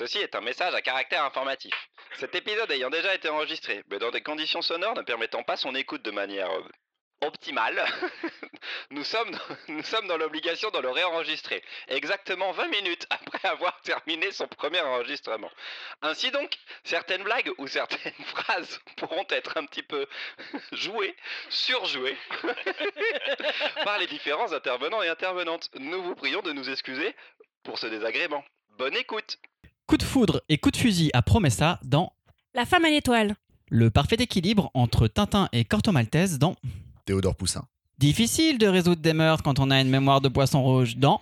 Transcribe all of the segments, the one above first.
Ceci est un message à caractère informatif. Cet épisode ayant déjà été enregistré, mais dans des conditions sonores ne permettant pas son écoute de manière euh, optimale, nous sommes, nous sommes dans l'obligation de le réenregistrer, exactement 20 minutes après avoir terminé son premier enregistrement. Ainsi donc, certaines blagues ou certaines phrases pourront être un petit peu jouées, surjouées, par les différents intervenants et intervenantes. Nous vous prions de nous excuser pour ce désagrément. Bonne écoute Coup de foudre et coup de fusil à Promessa dans La femme à l'étoile. le parfait équilibre entre Tintin et Corto Maltese dans Théodore Poussin. Difficile de résoudre des meurtres quand on a une mémoire de poisson rouge dans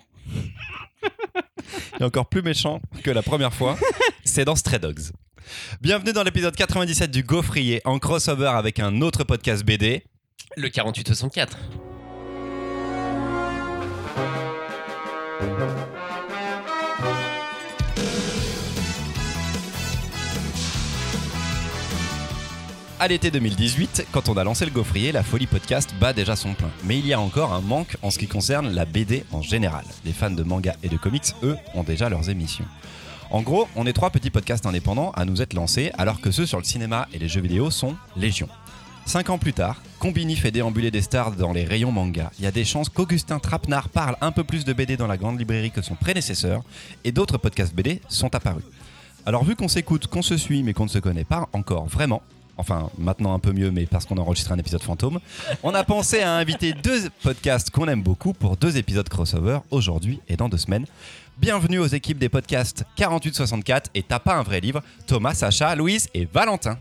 Et encore plus méchant que la première fois, c'est dans Stray Dogs. Bienvenue dans l'épisode 97 du Gaufrier en crossover avec un autre podcast BD. Le 4864. À l'été 2018, quand on a lancé le Gaufrier, la folie podcast bat déjà son plein. Mais il y a encore un manque en ce qui concerne la BD en général. Les fans de manga et de comics, eux, ont déjà leurs émissions. En gros, on est trois petits podcasts indépendants à nous être lancés, alors que ceux sur le cinéma et les jeux vidéo sont légion. Cinq ans plus tard, Combini fait déambuler des stars dans les rayons manga. Il y a des chances qu'Augustin Trapenard parle un peu plus de BD dans la grande librairie que son prédécesseur, et d'autres podcasts BD sont apparus. Alors vu qu'on s'écoute, qu'on se suit, mais qu'on ne se connaît pas encore vraiment, enfin maintenant un peu mieux, mais parce qu'on a enregistré un épisode fantôme, on a pensé à inviter deux podcasts qu'on aime beaucoup pour deux épisodes crossover aujourd'hui et dans deux semaines. Bienvenue aux équipes des podcasts 4864 et T'as pas un vrai livre, Thomas, Sacha, Louise et Valentin.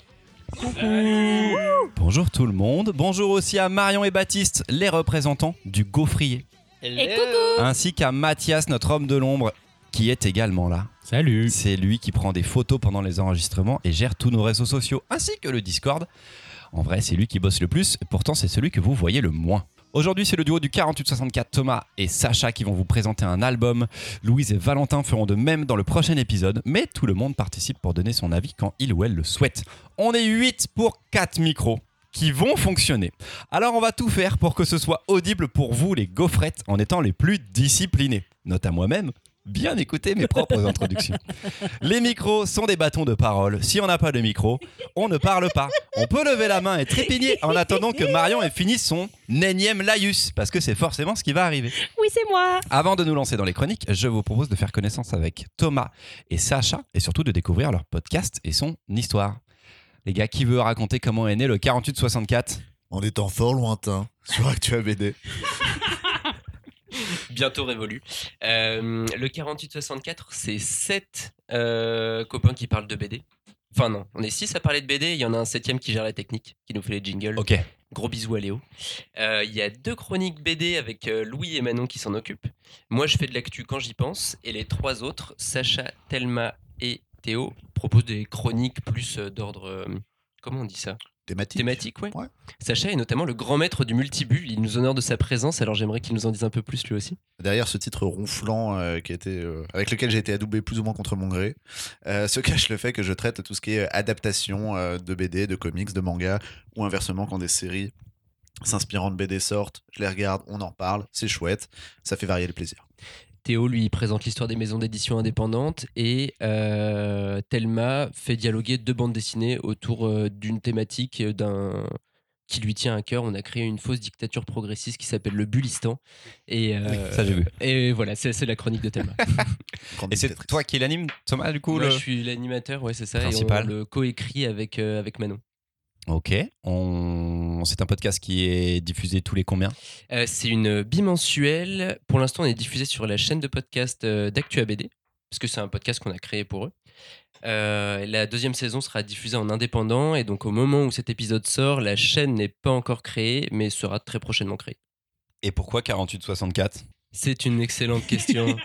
Bonjour tout le monde, bonjour aussi à Marion et Baptiste, les représentants du gaufrier, Et coucou ainsi qu'à Mathias, notre homme de l'ombre, qui est également là. Salut C'est lui qui prend des photos pendant les enregistrements et gère tous nos réseaux sociaux ainsi que le Discord. En vrai, c'est lui qui bosse le plus, pourtant c'est celui que vous voyez le moins. Aujourd'hui, c'est le duo du 4864 Thomas et Sacha qui vont vous présenter un album. Louise et Valentin feront de même dans le prochain épisode, mais tout le monde participe pour donner son avis quand il ou elle le souhaite. On est 8 pour 4 micros qui vont fonctionner. Alors on va tout faire pour que ce soit audible pour vous les gaufrettes en étant les plus disciplinés. Note à moi-même, bien écouter mes propres introductions. Les micros sont des bâtons de parole. Si on n'a pas de micro, on ne parle pas. On peut lever la main et trépigner en attendant que Marion ait fini son énième laïus, parce que c'est forcément ce qui va arriver. Oui, c'est moi Avant de nous lancer dans les chroniques, je vous propose de faire connaissance avec Thomas et Sacha, et surtout de découvrir leur podcast et son histoire. Les gars, qui veut raconter comment est né le 4864 En étant fort lointain sur Actua BD. Bientôt révolu. Euh, le 4864, c'est 7 copains qui parlent de BD. Enfin non, on est 6 à parler de BD, il y en a un septième qui gère la technique, qui nous fait les jingles. Ok. Gros bisous à Léo. Euh, Il y a deux chroniques BD avec euh, Louis et Manon qui s'en occupent. Moi, je fais de l'actu quand j'y pense. Et les trois autres, Sacha, Thelma et Théo, proposent des chroniques plus euh, d'ordre... euh, comment on dit ça? Thématique. Thématique, ouais. Ouais. Sacha est notamment le grand maître du multibulle. Il nous honore de sa présence, alors j'aimerais qu'il nous en dise un peu plus lui aussi. Derrière ce titre ronflant euh, qui a été, euh, avec lequel j'ai été adoubé plus ou moins contre mon gré, euh, se cache le fait que je traite tout ce qui est adaptation de BD, de comics, de manga, ou inversement quand des séries s'inspirant de BD sortent, je les regarde, on en parle, c'est chouette, ça fait varier le plaisir. Théo lui présente l'histoire des maisons d'édition indépendantes et euh, Thelma fait dialoguer deux bandes dessinées autour euh, d'une thématique euh, d'un qui lui tient à cœur. On a créé une fausse dictature progressiste qui s'appelle le Bulistan. Et, euh, ça, j'ai vu. Et voilà, c'est c'est la chronique de Thelma. Et c'est toi qui l'anime, Thomas, du coup Moi, le- je suis l'animateur, ouais, c'est ça. Principal. Et on le coécrit avec, euh, avec Manon. Ok. On... C'est un podcast qui est diffusé tous les combien? Euh, c'est une bimensuelle. Pour l'instant, on est diffusé sur la chaîne de podcast euh, d'Actua BD, parce que c'est un podcast qu'on a créé pour eux. Euh, la deuxième saison sera diffusée en indépendant, et donc au moment où cet épisode sort, la chaîne n'est pas encore créée, mais sera très prochainement créée. Et pourquoi 4864 C'est une excellente question.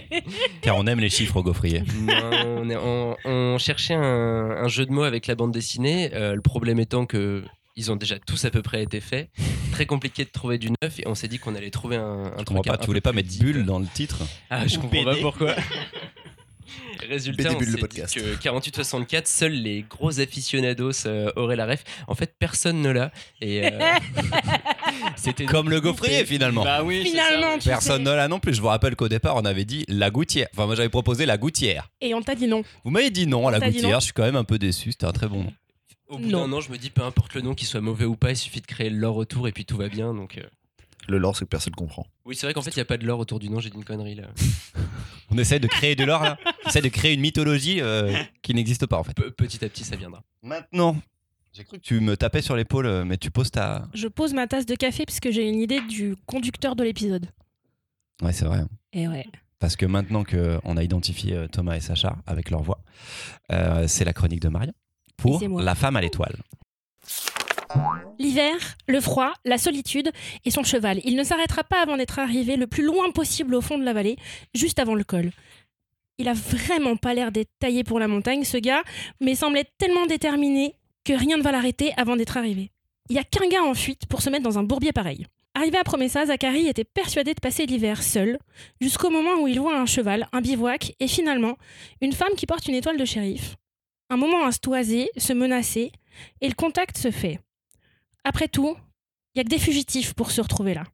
Car on aime les chiffres au gaufrier. Non, on, est- on- on cherchait un, un jeu de mots avec la bande dessinée, euh, le problème étant que ils ont déjà tous à peu près été faits. Très compliqué de trouver du neuf, et on s'est dit qu'on allait trouver un, un Je truc pas, un tu voulais pas mettre bulle dans le titre Ah, je Ou comprends pas pourquoi. Résultat, on le podcast. dit que 4864, seuls les gros aficionados euh, auraient la ref. En fait, personne ne l'a. Et, euh, C'était Comme le gaufrier finalement. Bah oui, Finalement, ça, Personne ne l'a non plus. Je vous rappelle qu'au départ, on avait dit la gouttière. Enfin, moi, j'avais proposé la gouttière. Et on t'a dit non. Vous m'avez dit non à la gouttière. Je suis quand même un peu déçu. C'était un très bon nom. Au bout Non. d'un an, je me dis peu importe le nom, qu'il soit mauvais ou pas, il suffit de créer le lore autour et puis tout va bien. Donc, euh. Le lore, c'est que personne comprend. Oui, c'est vrai qu'en fait, il n'y a pas de lore autour du nom, j'ai dit une connerie là. On essaie de créer de l'or là. On essaie de créer une mythologie euh, qui n'existe pas en fait. Pe- petit à petit, ça viendra. Maintenant, j'ai cru que tu me tapais sur l'épaule, euh, mais tu poses ta. Je pose ma tasse de café puisque j'ai une idée du conducteur de l'épisode. Ouais, c'est vrai. Et ouais. Parce que maintenant qu'on a identifié euh, Thomas et Sacha avec leur voix, euh, c'est la chronique de Marion pour. La femme à l'étoile. L'hiver, le froid, la solitude et son cheval. Il ne s'arrêtera pas avant d'être arrivé le plus loin possible au fond de la vallée, juste avant le col. Il a vraiment pas l'air d'être taillé pour la montagne, ce gars, mais semble être tellement déterminé que rien ne va l'arrêter avant d'être arrivé. Il y a qu'un gars en fuite pour se mettre dans un bourbier pareil. Arrivé à Promessa, Zachary était persuadé de passer l'hiver seul, jusqu'au moment où il voit un cheval, un bivouac et finalement une femme qui porte une étoile de shérif. Un moment à se toiser, se menacer, et le contact se fait. Après tout, il y a que des fugitifs pour se retrouver là.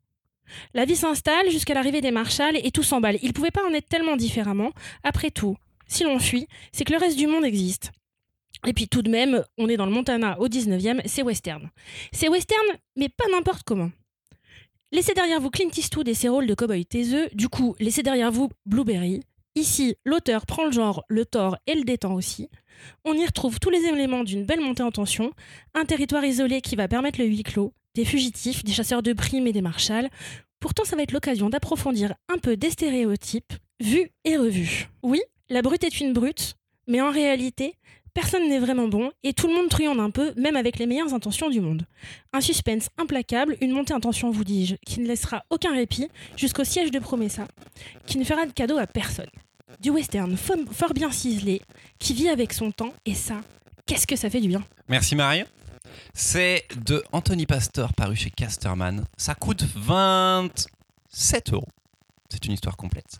La vie s'installe jusqu'à l'arrivée des marshals et tout s'emballe. Il pouvait pas en être tellement différemment. Après tout, si l'on fuit, c'est que le reste du monde existe. Et puis tout de même, on est dans le Montana au 19e, c'est western. C'est western, mais pas n'importe comment. Laissez derrière vous Clint Eastwood et ses rôles de cow-boy taiseux, du coup, laissez derrière vous Blueberry. Ici, l'auteur prend le genre, le tort et le détend aussi. On y retrouve tous les éléments d'une belle montée en tension, un territoire isolé qui va permettre le huis clos, des fugitifs, des chasseurs de primes et des marshals. Pourtant, ça va être l'occasion d'approfondir un peu des stéréotypes, vus et revus. Oui, la brute est une brute, mais en réalité, personne n'est vraiment bon et tout le monde truande un peu, même avec les meilleures intentions du monde. Un suspense implacable, une montée en tension, vous dis-je, qui ne laissera aucun répit jusqu'au siège de Promessa, qui ne fera de cadeau à personne. Du western fo- fort bien ciselé, qui vit avec son temps, et ça, qu'est-ce que ça fait du bien Merci Marion. C'est de Anthony Pastor paru chez Casterman. Ça coûte 27 euros. C'est une histoire complète.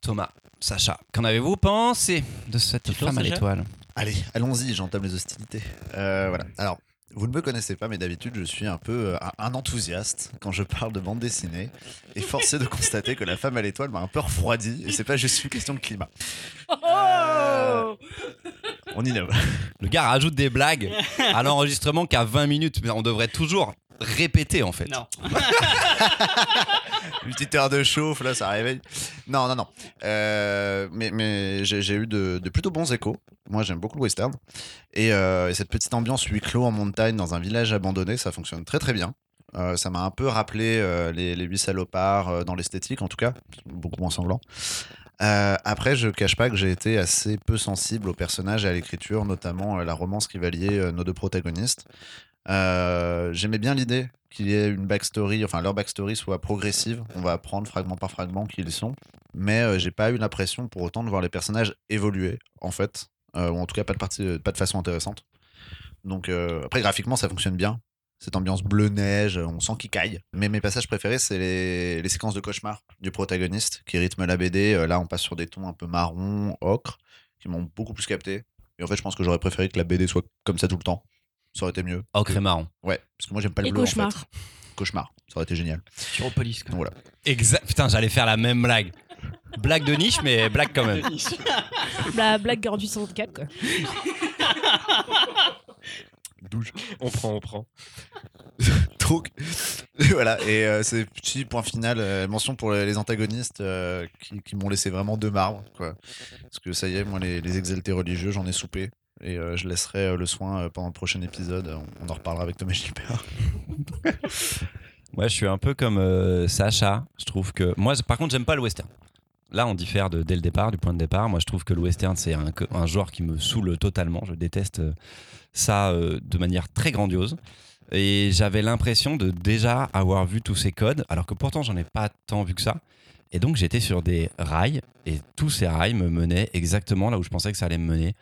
Thomas, Sacha, qu'en avez-vous pensé de cette femme à l'étoile? Allez, allons-y, j'entame les hostilités. Euh, voilà. Alors, vous ne me connaissez pas, mais d'habitude, je suis un peu euh, un- enthousiaste quand je parle de bande dessinée. Et forcé de constater que la femme à l'étoile m'a un peu refroidi. Et c'est pas juste une question de climat. Euh, On innove. Le gars rajoute des blagues à l'enregistrement qu'à 20 minutes. Mais on devrait toujours répéter en fait. Non. Une petite heure de chauffe, là, ça réveille. Non, non, non. Euh, mais mais j'ai eu de, de plutôt bons échos. Moi, j'aime beaucoup le western. Et, euh, et cette petite ambiance huis clos en montagne, dans un village abandonné, ça fonctionne très très bien. Euh, ça m'a un peu rappelé les, les huit salopards dans l'esthétique, en tout cas, beaucoup moins sanglant. Euh, après, je cache pas que j'ai été assez peu sensible aux personnages et à l'écriture, notamment euh, la romance qui va lier euh, nos deux protagonistes. Euh, J'aimais bien l'idée qu'il y ait une backstory, enfin leur backstory soit progressive. On va apprendre fragment par fragment qui ils sont. Mais euh, j'ai pas eu l'impression pour autant de voir les personnages évoluer, en fait. Euh, ou en tout cas pas de, de façon intéressante. Donc euh, après, graphiquement, ça fonctionne bien. Cette ambiance bleu-neige, on sent qu'il caille. Mais mes passages préférés, c'est les, séquences de cauchemar du protagoniste qui rythment la BD. Euh, Là, on passe sur des tons un peu marron, ocre, qui m'ont beaucoup plus capté. Et en fait, je pense que j'aurais préféré que la BD soit comme ça tout le temps. Ça aurait été mieux. Ocre et marron. Ouais, parce que moi, j'aime pas le Et bleu. en cauchemar. fait. Cauchemar. Ça aurait été génial. Chiropolis, quoi. Donc voilà. Exact. Putain, j'allais faire la même blague. Blague de niche, mais blague quand même. La blague Girl du 64, quoi. Douche. On prend, on prend. Donc, voilà. Et euh, c'est petit point final. euh, mention pour les les antagonistes euh, qui, qui m'ont laissé vraiment de marbre. Quoi. Parce que ça y est, moi, les, les exaltés religieux, j'en ai soupé. Et euh, je laisserai euh, le soin euh, pendant le prochain épisode. On, en reparlera avec Thomas Gilbert. Moi, je suis un peu comme Sacha. Je trouve que. Moi, par contre, j'aime pas le western. Là, on diffère dès le départ, du point de départ. Moi, je trouve que le western, c'est un, un genre qui me saoule totalement. Je déteste ça de manière très grandiose. Et j'avais l'impression de déjà avoir vu tous ces codes, alors que pourtant, j'en ai pas tant vu que ça. Et donc, j'étais sur des rails, et tous ces rails me menaient exactement là où je pensais que ça allait me mener.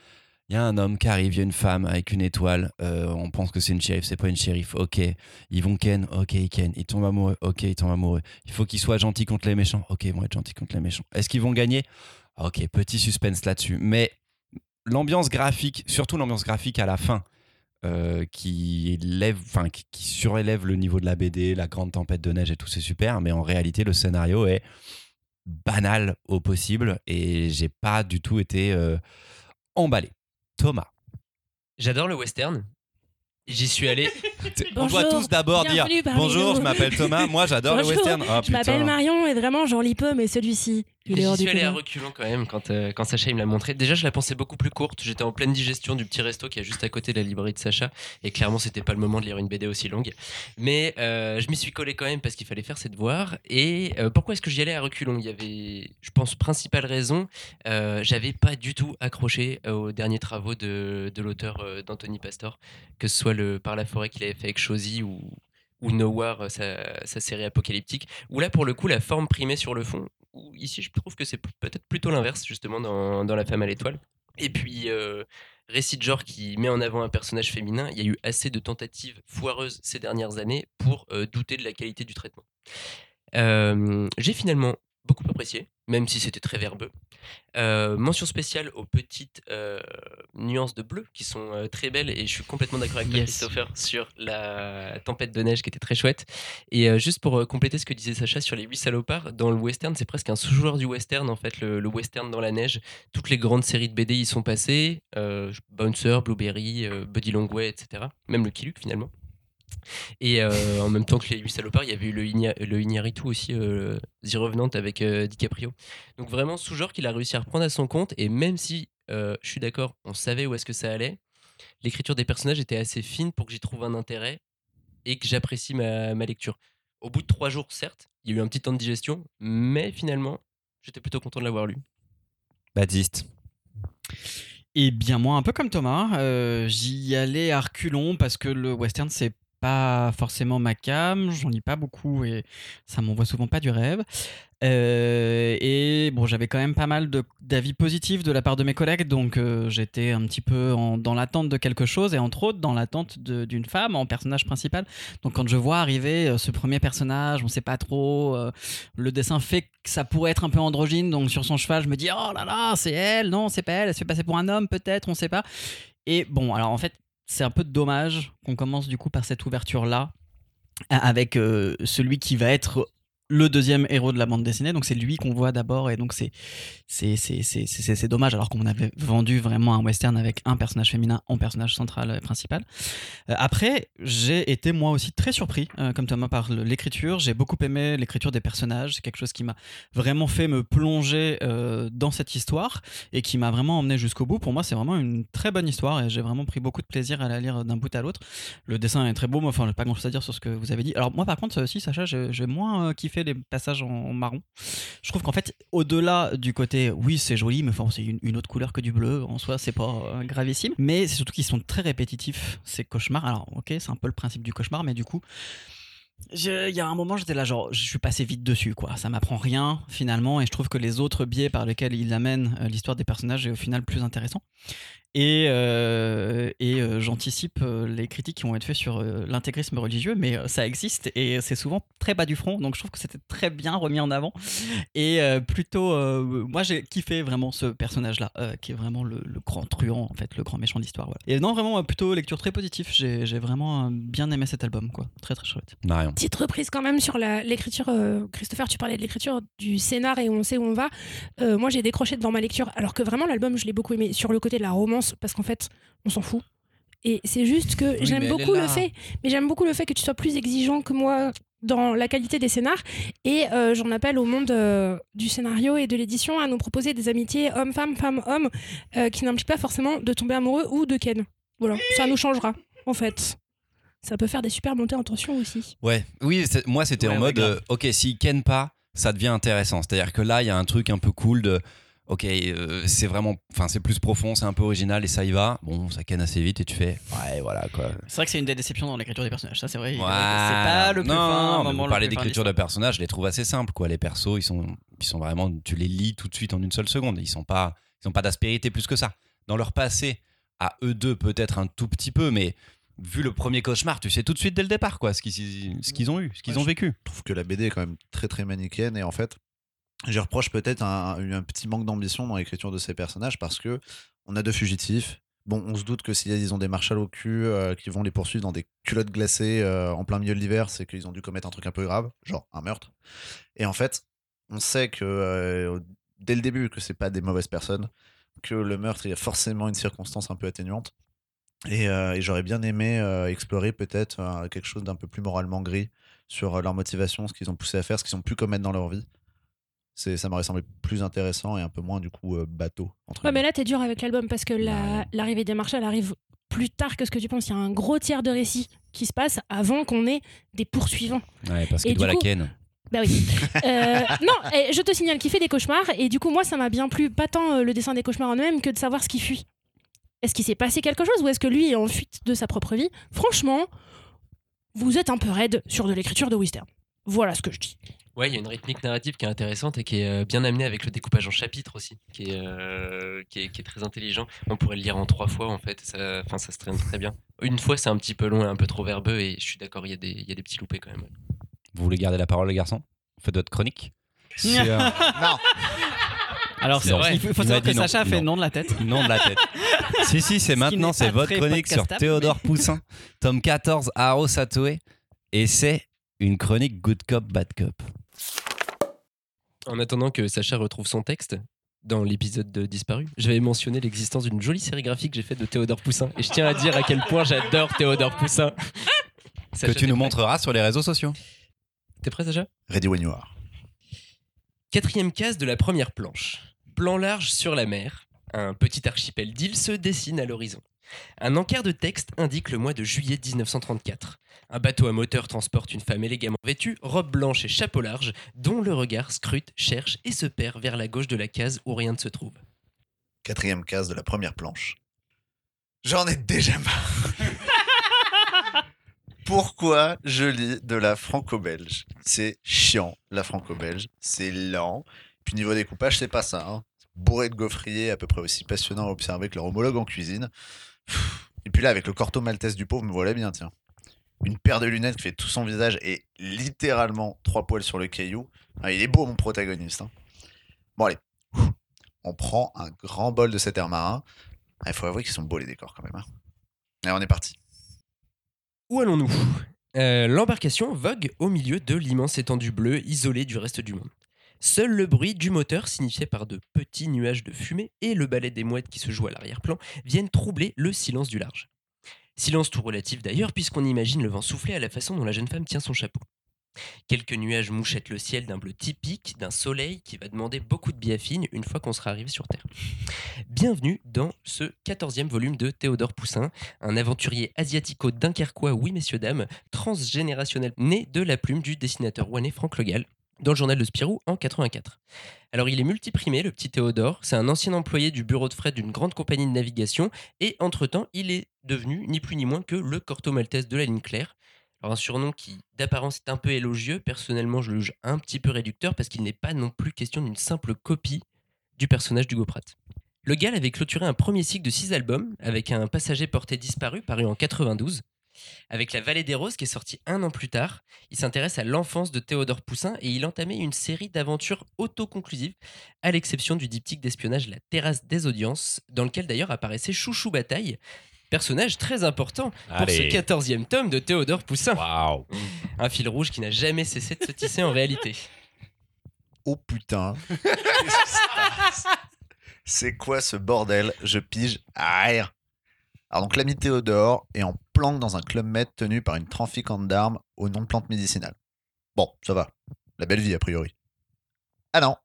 Il y a un homme qui arrive, il y a une femme avec une étoile. euh, on pense que c'est une shérif, c'est pas une shérif. Ok, ils vont ken, ok, ils ken. Ils tombent amoureux, ok, ils tombent amoureux. Il faut qu'ils soient gentils contre les méchants, ok, ils vont être gentils contre les méchants. Est-ce qu'ils vont gagner? Ok, petit suspense là-dessus. Mais l'ambiance graphique, surtout l'ambiance graphique à la fin, euh, qui lève, enfin qui, qui surélève le niveau de la BD, la grande tempête de neige et tout, c'est super. Mais en réalité, le scénario est banal au possible et j'ai pas du tout été euh, emballé. Thomas, J'adore le western. J'y suis allé. on doit tous d'abord dire bonjour, nous. je m'appelle Thomas, moi j'adore le western. Ah, Je m'appelle. Marion et vraiment j'en lis peu, mais celui-ci, il est hors J'y du suis allé à reculons quand même quand, euh, quand Sacha il me l'a montré. Déjà, je la pensais beaucoup plus courte. J'étais en pleine digestion du petit resto qui est juste à côté de la librairie de Sacha. Et clairement, c'était pas le moment de lire une BD aussi longue. Mais euh, je m'y suis collé quand même parce qu'il fallait faire ses devoirs. Et euh, pourquoi est-ce que j'y allais à reculons? Il y avait, je pense, principale raison. J'avais pas du tout accroché aux derniers travaux de, de l'auteur d'Anthony Pastor, que ce soit le Par la forêt qu'il avait fait avec Chosy ou, ou Nowhere, sa, sa série apocalyptique, où là, pour le coup, la forme primait sur le fond. Ici, je trouve que c'est peut-être plutôt l'inverse, justement, dans, dans La femme à l'étoile. Et puis, euh, récit de genre qui met en avant un personnage féminin, il y a eu assez de tentatives foireuses ces dernières années pour euh, douter de la qualité du traitement. Euh, J'ai finalement beaucoup apprécié, même si c'était très verbeux. Euh, mention spéciale aux petites euh, nuances de bleu qui sont euh, très belles et je suis complètement d'accord avec toi. Christopher sur la tempête de neige qui était très chouette. Et juste pour compléter ce que disait Sacha sur les huit salopards, dans le western, c'est presque un sous-genre du western en fait, le, le western dans la neige. Toutes les grandes séries de BD y sont passées, Bouncer, Blueberry, Buddy Longway, etc. Même le Killuck finalement. Et euh, en même temps que les huit salopards, il y avait eu le, Iña- le Iñárritu aussi, euh, The Revenant avec euh, DiCaprio. Donc vraiment sous-genre qu'il a réussi à reprendre à son compte. Et même si, euh, je suis d'accord, on savait où est-ce que ça allait, l'écriture des personnages était assez fine pour que j'y trouve un intérêt et que j'apprécie ma, ma lecture. Au bout de trois jours, certes, il y a eu un petit temps de digestion, mais finalement, j'étais plutôt content de l'avoir lu. Baptiste. Et bien moi, un peu comme Thomas, euh, j'y allais à reculons parce que le western c'est pas forcément ma cam, j'en lis pas beaucoup et ça m'envoie souvent pas du rêve. Euh, et bon, j'avais quand même pas mal d'avis positifs de la part de mes collègues, donc euh, j'étais un petit peu dans l'attente de quelque chose et entre autres dans l'attente d'une femme en personnage principal. Donc quand je vois arriver euh, ce premier personnage, on sait pas trop, le dessin fait que ça pourrait être un peu androgyne, donc sur son cheval, je me dis oh là là, c'est elle, non, c'est pas elle, elle se fait passer pour un homme peut-être, on sait pas. Et bon, alors en fait, c'est un peu dommage qu'on commence du coup par cette ouverture là avec euh, celui qui va être le deuxième héros de la bande dessinée. Donc c'est lui qu'on voit d'abord et donc c'est c'est dommage alors qu'on avait vendu vraiment un western avec un personnage féminin en personnage central et principal. Euh, après, j'ai été moi aussi très surpris, euh, comme Thomas par l'écriture. J'ai beaucoup aimé l'écriture des personnages. C'est quelque chose qui m'a vraiment fait me plonger euh, dans cette histoire et qui m'a vraiment emmené jusqu'au bout. Pour moi, c'est vraiment une très bonne histoire et j'ai vraiment pris beaucoup de plaisir à la lire d'un bout à l'autre. Le dessin est très beau, mais enfin, j'ai pas grand chose à dire sur ce que vous avez dit. Alors, moi, par contre, aussi, Sacha, j'ai moins euh, les passages en, marron. Je trouve qu'en fait, au-delà du côté, oui, c'est joli, mais enfin, c'est une, autre couleur que du bleu, en soi, c'est pas euh, gravissime. Mais c'est surtout qu'ils sont très répétitifs, ces cauchemars. Alors, ok, c'est un peu le principe du cauchemar, mais du coup. Il y a un moment, j'étais là, genre, je suis passé vite dessus, quoi. Ça m'apprend rien, finalement, et je trouve que les autres biais par lesquels il amène euh, l'histoire des personnages est au final plus intéressant. Et, euh, et euh, j'anticipe euh, les critiques qui vont être faites sur euh, l'intégrisme religieux, mais euh, ça existe et c'est souvent très bas du front, donc je trouve que c'était très bien remis en avant. Et euh, plutôt, euh, moi j'ai kiffé vraiment ce personnage-là, euh, qui est vraiment le, le grand truand, en fait, le grand méchant voilà. Et non, vraiment, euh, plutôt lecture très positive, j'ai j'ai vraiment euh, bien aimé cet album, quoi. Très très chouette. Marion. Petite reprise quand même sur la- l'écriture. euh, Christopher, tu parlais de l'écriture du scénar et on sait où on va. Euh, moi, j'ai décroché devant ma lecture, alors que vraiment l'album, je l'ai beaucoup aimé sur le côté de la romance, parce qu'en fait, on s'en fout. Et c'est juste que j'aime beaucoup le fait, mais j'aime beaucoup le fait que tu sois plus exigeant que moi dans la qualité des scénars. Et euh, j'en appelle au monde euh, du scénario et de l'édition à nous proposer des amitiés homme-femme, femme-homme, euh, qui n'impliquent pas forcément de tomber amoureux ou de ken. Voilà, ça nous changera, en fait. Ça peut faire des super montées en tension aussi. Ouais, oui, moi c'était Ouais, en ouais, mode, euh, ok, s'il ken pas, ça devient intéressant. C'est-à-dire que là, il y a un truc un peu cool de, ok, euh, c'est vraiment, enfin, c'est plus profond, c'est un peu original et ça y va. Bon, ça ken assez vite et tu fais, ouais, voilà quoi. C'est vrai que c'est une des déceptions dans l'écriture des personnages, ça c'est vrai. C'est pas le plus non, fin. mais vous parlez fin d'écriture de personnages, je les trouve assez simples quoi. Les persos, ils sont, ils sont vraiment, tu les lis tout de suite en une seule seconde. Ils sont pas, ils ont pas d'aspérité plus que ça. Dans leur passé, à eux deux peut-être un tout petit peu, mais vu le premier cauchemar, tu sais tout de suite dès le départ quoi, ce qu'ils, ce qu'ils ont eu, ce qu'ils Ouais, ont vécu. Je trouve que la BD est quand même très très manichéenne et en fait, j'y reproche peut-être un, un petit manque d'ambition dans l'écriture de ces personnages parce que on a deux fugitifs. Bon, on se doute que s'ils ont des marshals au cul euh, qui vont les poursuivre dans des culottes glacées euh, en plein milieu de l'hiver, c'est qu'ils ont dû commettre un truc un peu grave, genre un meurtre. Et en fait, on sait que euh, dès le début que c'est pas des mauvaises personnes, que le meurtre il y a forcément une circonstance un peu atténuante. Et, et j'aurais bien aimé explorer peut-être quelque chose d'un peu plus moralement gris sur leur motivation, ce qu'ils ont poussé à faire, ce qu'ils ont pu commettre dans leur vie. C'est, ça m'aurait semblé plus intéressant et un peu moins du coup euh, bateau. Entre Ouais, mais là, t'es dur avec l'album parce que la- Ouais. l'arrivée des marshals arrive plus tard que ce que tu penses. Il y a un gros tiers de récit qui se passe avant qu'on ait des poursuivants. Ouais, parce Et qu'il doit du la coup- ken. Bah oui. Euh, non, et je te signale qu'il fait des cauchemars et du coup, moi, ça m'a bien plu, pas tant euh, le dessin des cauchemars en eux-mêmes que de savoir ce qui fuit. Est-ce qu'il s'est passé quelque chose ou est-ce que lui est en fuite de sa propre vie? Franchement, vous êtes un peu raide sur de l'écriture de Western. Voilà ce que je dis. Ouais, il y a une rythmique narrative qui est intéressante et qui est euh, bien amenée avec le découpage en chapitres aussi, qui est, euh, qui est, qui est très intelligent. On pourrait le lire en trois fois en fait, ça, enfin, ça se traîne très bien. Une fois, c'est un petit peu long et un peu trop verbeux et je suis d'accord, il y, a des- il y a des petits loupés quand même. Vous voulez garder la parole, les garçons? Faites votre chronique. Euh, Non, Alors, C'est vrai. il faut, il faut Il savoir que non, Sacha a fait non. non de la tête. non de la tête. si, si, c'est maintenant, c'est votre chronique sur Théodore Poussin, tome 14, Haro Satoé. Et c'est une chronique Good Cop, Bad Cop. En attendant que Sacha retrouve son texte, dans l'épisode de Disparu, j'avais mentionné l'existence d'une jolie série graphique que j'ai faite de Théodore Poussin. Et je tiens à dire à quel point j'adore Théodore Poussin. Que tu nous montreras sur les réseaux sociaux. T'es prêt, Sacha? Ready when you are. Quatrième case de la première planche. Plan large sur la mer. Un petit archipel d'îles se dessine à l'horizon. Un encart de texte indique le mois de juillet 1934. Un bateau à moteur transporte une femme élégamment vêtue, robe blanche et chapeau large, dont le regard scrute, cherche et se perd vers la gauche de la case où rien ne se trouve. Quatrième case de la première planche. J'en ai déjà marre. Pourquoi je lis de la franco-belge? C'est chiant, la franco-belge. C'est lent. Puis niveau découpage, c'est pas ça. hein. Bourré de gaufriers, à peu près aussi passionnant à observer que leur homologue en cuisine. Et puis là, avec le corto maltese du pauvre, me voilà bien, tiens. Une paire de lunettes qui fait tout son visage et littéralement trois poils sur le caillou. Ah, il est beau, mon protagoniste. hein. Bon, allez. On prend un grand bol de cet air marin. Ah, Il faut avouer qu'ils sont beaux, les décors, quand même. hein. Allez, on est parti. Où allons-nous? Euh, L'embarcation vogue au milieu de l'immense étendue bleue isolée du reste du monde. Seul le bruit du moteur, signifié par de petits nuages de fumée, et le balai des mouettes qui se joue à l'arrière-plan, viennent troubler le silence du large. Silence tout relatif d'ailleurs, puisqu'on imagine le vent souffler à la façon dont la jeune femme tient son chapeau. Quelques nuages mouchettent le ciel d'un bleu typique, d'un soleil qui va demander beaucoup de biafine une fois qu'on sera arrivé sur Terre. Bienvenue dans ce 14e volume de Théodore Poussin, un aventurier asiatico-dunkerquois, oui messieurs dames, transgénérationnel, né de la plume du dessinateur rouennais Franck Legal, dans le journal de Spirou en 84. Alors il est multiprimé, le petit Théodore, c'est un ancien employé du bureau de fret d'une grande compagnie de navigation, et entre-temps il est devenu ni plus ni moins que le Corto Maltese de la ligne claire. Alors un surnom qui d'apparence est un peu élogieux, personnellement je le juge un petit peu réducteur parce qu'il n'est pas non plus question d'une simple copie du personnage d'Hugo Pratt. Le Gal avait clôturé un premier cycle de six albums avec un passager porté disparu paru en 92. Avec La Vallée des Roses qui est sorti un an plus tard, il s'intéresse à l'enfance de Théodore Poussin et il entamait une série d'aventures autoconclusives, à l'exception du diptyque d'espionnage La Terrasse des Audiences, dans lequel d'ailleurs apparaissait Chouchou Bataille, personnage très important pour ce 14e tome de Théodore Poussin. Waouh Un fil rouge qui n'a jamais cessé de se tisser en réalité. Oh putain. C'est quoi ce bordel? Je pige à rien. Alors donc l'ami Théodore est en planque dans un club med tenu par une trafiquante d'armes au nom de plantes médicinales. Bon, ça va. La belle vie a priori. Ah non.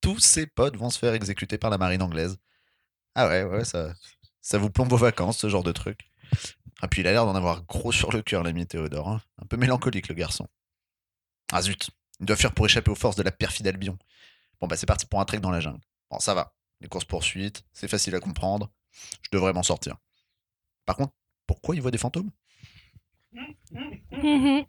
Tous ses potes vont se faire exécuter par la marine anglaise. Ah ouais, ouais, ça, ça vous plombe vos vacances, ce genre de truc. Ah puis il a l'air d'en avoir gros sur le cœur, l'ami Théodore. hein. Un peu mélancolique, le garçon. Ah zut. Il doit faire pour échapper aux forces de la perfide Albion. Bon bah c'est parti pour un trek dans la jungle. Bon ça va. Les courses poursuites, c'est facile à comprendre. Je devrais m'en sortir. Par contre, pourquoi il voit des fantômes?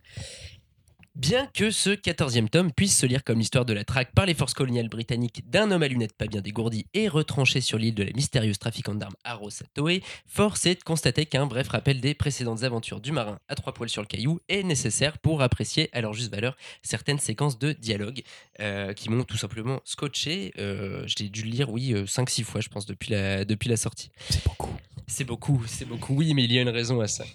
Bien que ce 14e tome puisse se lire comme l'histoire de la traque par les forces coloniales britanniques d'un homme à lunettes pas bien dégourdi et retranché sur l'île de la mystérieuse trafiquante d'armes Haro Satoe, force est de constater qu'un bref rappel des précédentes aventures du marin à trois poils sur le caillou est nécessaire pour apprécier à leur juste valeur certaines séquences de dialogue euh, qui m'ont tout simplement scotché. Euh, J'ai dû le lire, oui, 5-6 fois, je pense, depuis la, depuis la sortie. C'est beaucoup. C'est beaucoup, c'est beaucoup. Oui, mais il y a une raison à ça.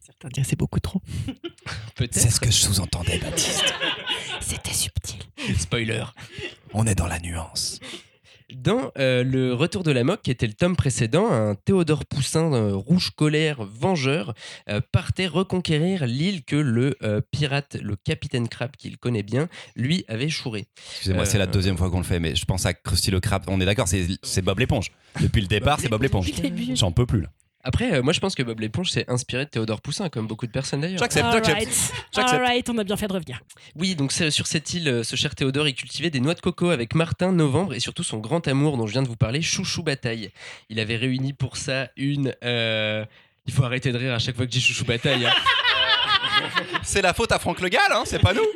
Certains diraient c'est beaucoup trop. Peut-être. C'est ce que je sous-entendais, Baptiste. C'était subtil. Spoiler. On est dans la nuance. Dans euh, le Retour de la Moque, qui était le tome précédent, un Théodore Poussin euh, rouge colère vengeur euh, partait reconquérir l'île que le euh, pirate, le capitaine Crab, qu'il connaît bien, lui avait chouré. Excusez-moi, c'est la deuxième fois qu'on le fait, mais je pense à Krusty le Crabe. On est d'accord, c'est Bob l'éponge. Depuis le départ, c'est Bob l'éponge. J'en peux plus là. Après, euh, moi je pense que Bob l'éponge s'est inspiré de Théodore Poussin, comme beaucoup de personnes d'ailleurs. J'accepte, j'accepte. Alright. On a bien fait de revenir. Oui, donc c'est- sur cette île, euh, ce cher Théodore, il cultivait des noix de coco avec Martin Novembre et surtout son grand amour dont je viens de vous parler, Chouchou Bataille. Il avait réuni pour ça une. euh, Il faut arrêter de rire à chaque fois que je dis Chouchou Bataille. hein. C'est la faute à Franck Le Gall, hein, c'est pas nous.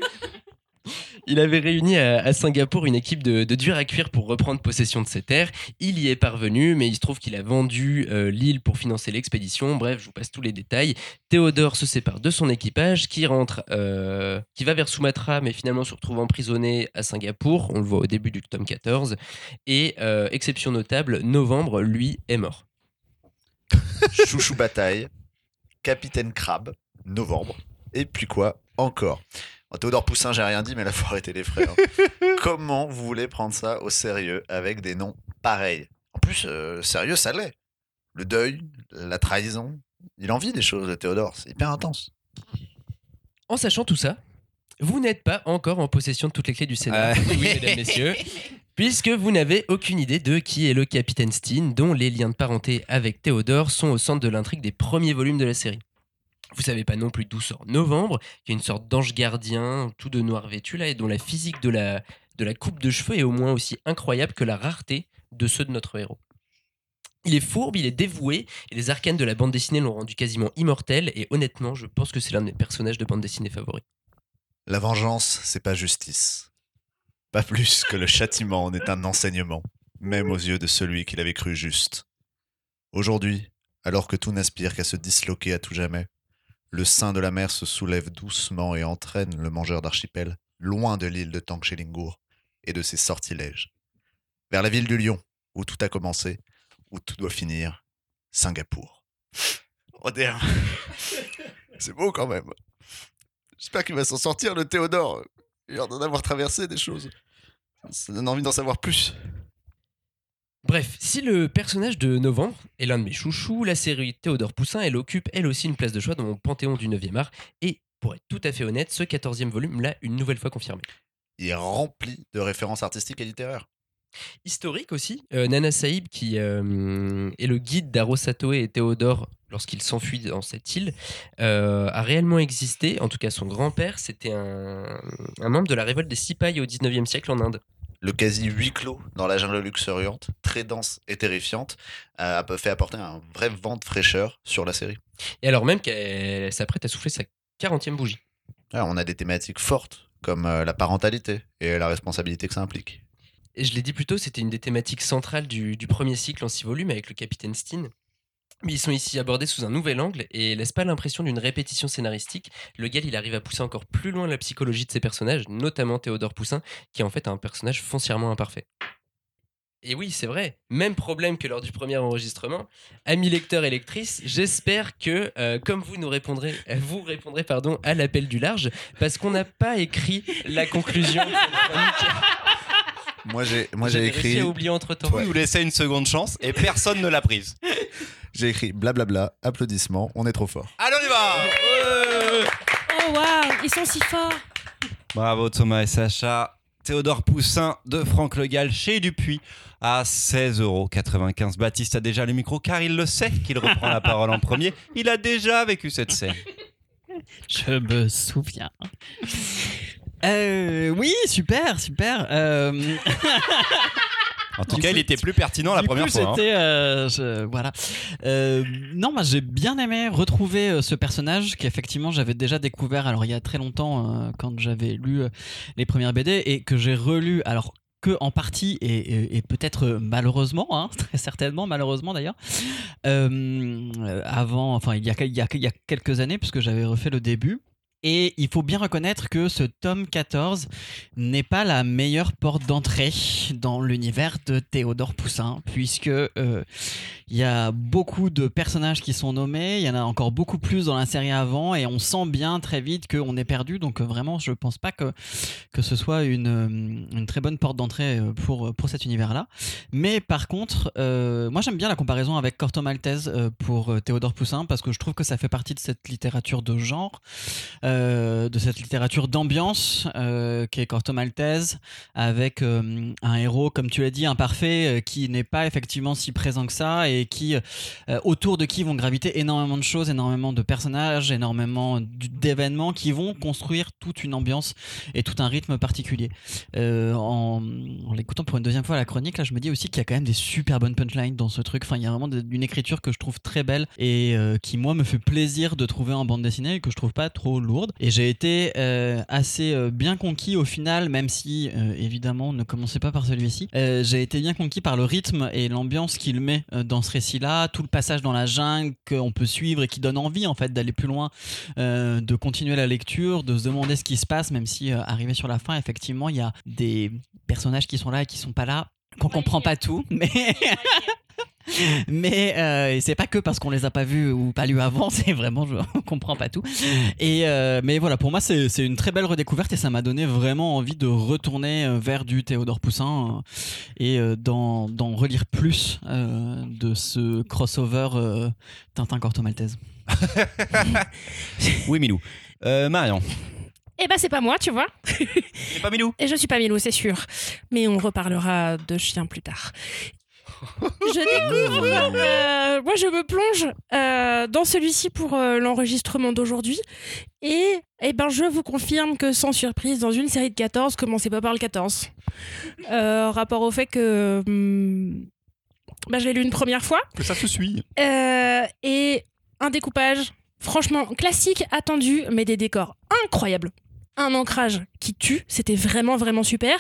Il avait réuni à, Singapour une équipe de, durs à cuire pour reprendre possession de ses terres. Il y est parvenu, mais il se trouve qu'il a vendu euh, l'île pour financer l'expédition. Bref, je vous passe tous les détails. Théodore se sépare de son équipage, qui rentre, euh, qui va vers Sumatra, mais finalement se retrouve emprisonné à Singapour. On le voit au début du tome 14. Et euh, exception notable, Novembre, lui, est mort. Chouchou Bataille, Capitaine Crab, Novembre, et puis quoi encore? Théodore Poussin, j'ai rien dit, mais là, faut arrêter les frères. Comment vous voulez prendre ça au sérieux avec des noms pareils? En plus, euh, sérieux, ça l'est. Le deuil, la trahison, il en vit des choses, le Théodore, c'est hyper intense. En sachant tout ça, vous n'êtes pas encore en possession de toutes les clés du scénario, Ouais. oui, mesdames, messieurs, puisque vous n'avez aucune idée de qui est le capitaine Steen, dont les liens de parenté avec Théodore sont au centre de l'intrigue des premiers volumes de la série. Vous savez pas non plus d'où sort Novembre, qui est une sorte d'ange gardien, tout de noir vêtu là, et dont la physique de la, de la coupe de cheveux est au moins aussi incroyable que la rareté de ceux de notre héros. Il est fourbe, il est dévoué, et les arcanes de la bande dessinée l'ont rendu quasiment immortel, et honnêtement, je pense que c'est l'un de mes personnages de bande dessinée favoris. La vengeance, c'est pas justice. Pas plus que le châtiment n'est un enseignement, même aux yeux de celui qui l'avait cru juste. Aujourd'hui, alors que tout n'aspire qu'à se disloquer à tout jamais, le sein de la mer se soulève doucement et entraîne le mangeur d'archipel loin de l'île de Tangchelingour et de ses sortilèges. Vers la ville du lion, où tout a commencé, où tout doit finir, Singapour. Oh damn. C'est beau quand même. J'espère qu'il va s'en sortir, le Théodore. Il a l'air d'en avoir traversé des choses. Ça donne envie d'en savoir plus. Bref, si le personnage de Novembre est l'un de mes chouchous, la série Théodore Poussin, elle occupe elle aussi une place de choix dans mon panthéon du 9e art. Et pour être tout à fait honnête, ce 14e volume l'a une nouvelle fois confirmé. Il est rempli de références artistiques et littéraires. Historique aussi, euh, Nana Saïb, qui euh, est le guide d'Aro Satoe et Théodore lorsqu'il s'enfuit dans cette île, euh, a réellement existé. En tout cas, son grand-père, c'était un, un membre de la révolte des Sipais au 19e siècle en Inde. Le quasi huis clos dans la jungle luxuriante, très dense et terrifiante, a fait apporter un vrai vent de fraîcheur sur la série. Et alors même qu'elle s'apprête à souffler sa 40e bougie. Ah, on a des thématiques fortes, comme euh, la parentalité et la responsabilité que ça implique. Et je l'ai dit plus tôt, c'était une des thématiques centrales du, du premier cycle en six volumes avec le capitaine Steen. Mais ils sont ici abordés sous un nouvel angle et laissent pas l'impression d'une répétition scénaristique. Le Gall, il arrive à pousser encore plus loin la psychologie de ses personnages, notamment Théodore Poussin, qui est en fait un personnage foncièrement imparfait. Et oui, c'est vrai, même problème que lors du premier enregistrement. Amis lecteurs et lectrices, j'espère que, euh, comme vous nous répondrez, euh, vous répondrez pardon, à l'appel du large, parce qu'on n'a pas écrit la conclusion. de cette chronique. Moi, j'ai, moi, j'ai écrit, à oublier entre temps. Vous nous laissez une seconde chance et personne ne l'a prise. J'ai écrit blablabla, applaudissements, on est trop fort. Allez, on y va Oh waouh, ils sont si forts. Bravo Thomas et Sacha. Théodore Poussin de Franck Le Gall chez Dupuis à 16,95€. Baptiste a déjà le micro car il le sait qu'il reprend la parole en premier. Il a déjà vécu cette scène. Je me souviens. Euh, oui, super, super. Euh, En tout cas, il était plus pertinent la première fois. hein. c'était, euh, voilà. Euh, non, moi j'ai bien aimé retrouver euh, ce personnage qu'effectivement j'avais déjà découvert. Alors il y a très longtemps quand j'avais lu les premières BD et que j'ai relu. Alors que en partie et, et- et peut-être malheureusement, hein, très certainement malheureusement d'ailleurs, euh, avant, enfin il y, a, il, y a, il y a quelques années puisque j'avais refait le début. Et il faut bien reconnaître que ce tome 14 n'est pas la meilleure porte d'entrée dans l'univers de Théodore Poussin, puisque euh, il y a beaucoup de personnages qui sont nommés, il y en a encore beaucoup plus dans la série avant, et on sent bien très vite qu'on est perdu. Donc euh, vraiment, je pense pas que, que ce soit une, euh, une très bonne porte d'entrée pour, pour cet univers-là. Mais par contre, moi j'aime bien la comparaison avec Corto Maltese pour Théodore Poussin, parce que je trouve que ça fait partie de cette littérature de genre, de cette littérature d'ambiance euh, qui est Corto Maltese, avec euh, un héros, comme tu l'as dit, imparfait, euh, qui n'est pas effectivement si présent que ça, et qui, euh, autour de qui vont graviter énormément de choses, énormément de personnages, énormément d'événements qui vont construire toute une ambiance et tout un rythme particulier. Euh, en, l'écoutant pour une deuxième fois la chronique, là, je me dis aussi qu'il y a quand même des super bonnes punchlines dans ce truc. Enfin, il y a vraiment une écriture que je trouve très belle et euh, qui, moi, me fait plaisir de trouver en bande dessinée et que je trouve pas trop lourde. Et j'ai été euh, assez euh, bien conquis au final, même si, euh, évidemment, ne commencez pas par celui-ci. J'ai été bien conquis par le rythme et l'ambiance qu'il met dans ce récit-là, tout le passage dans la jungle qu'on peut suivre et qui donne envie, en fait, d'aller plus loin, de continuer la lecture, de se demander ce qui se passe, même si, arrivé sur la fin, effectivement, il y a des personnages qui sont là et qui sont pas là, qu'on comprend pas tout, mais. Mais euh, c'est pas que parce qu'on les a pas vus ou pas lus avant, c'est vraiment je on comprend pas tout. Et euh, mais voilà, pour moi c'est c'est une très belle redécouverte et ça m'a donné vraiment envie de retourner euh, vers du Théodore Poussin et d'en relire plus euh, de ce crossover euh, Tintin Corto Maltese. Oui, Milou. Euh, Marion. Eh ben c'est pas moi, tu vois. C'est pas Milou. Et je suis pas Milou, c'est sûr. Mais on reparlera de chien plus tard. Je découvre. euh, moi, je me plonge euh, dans celui-ci pour euh, l'enregistrement d'aujourd'hui. Et eh ben, je vous confirme que sans surprise, dans une série de 14, commencez pas par le 14. Euh, rapport au fait que. hum, bah, je l'ai lu une première fois. Que ça se suit. Et un découpage franchement classique, attendu, mais des décors incroyables. Un ancrage qui tue, c'était vraiment vraiment super.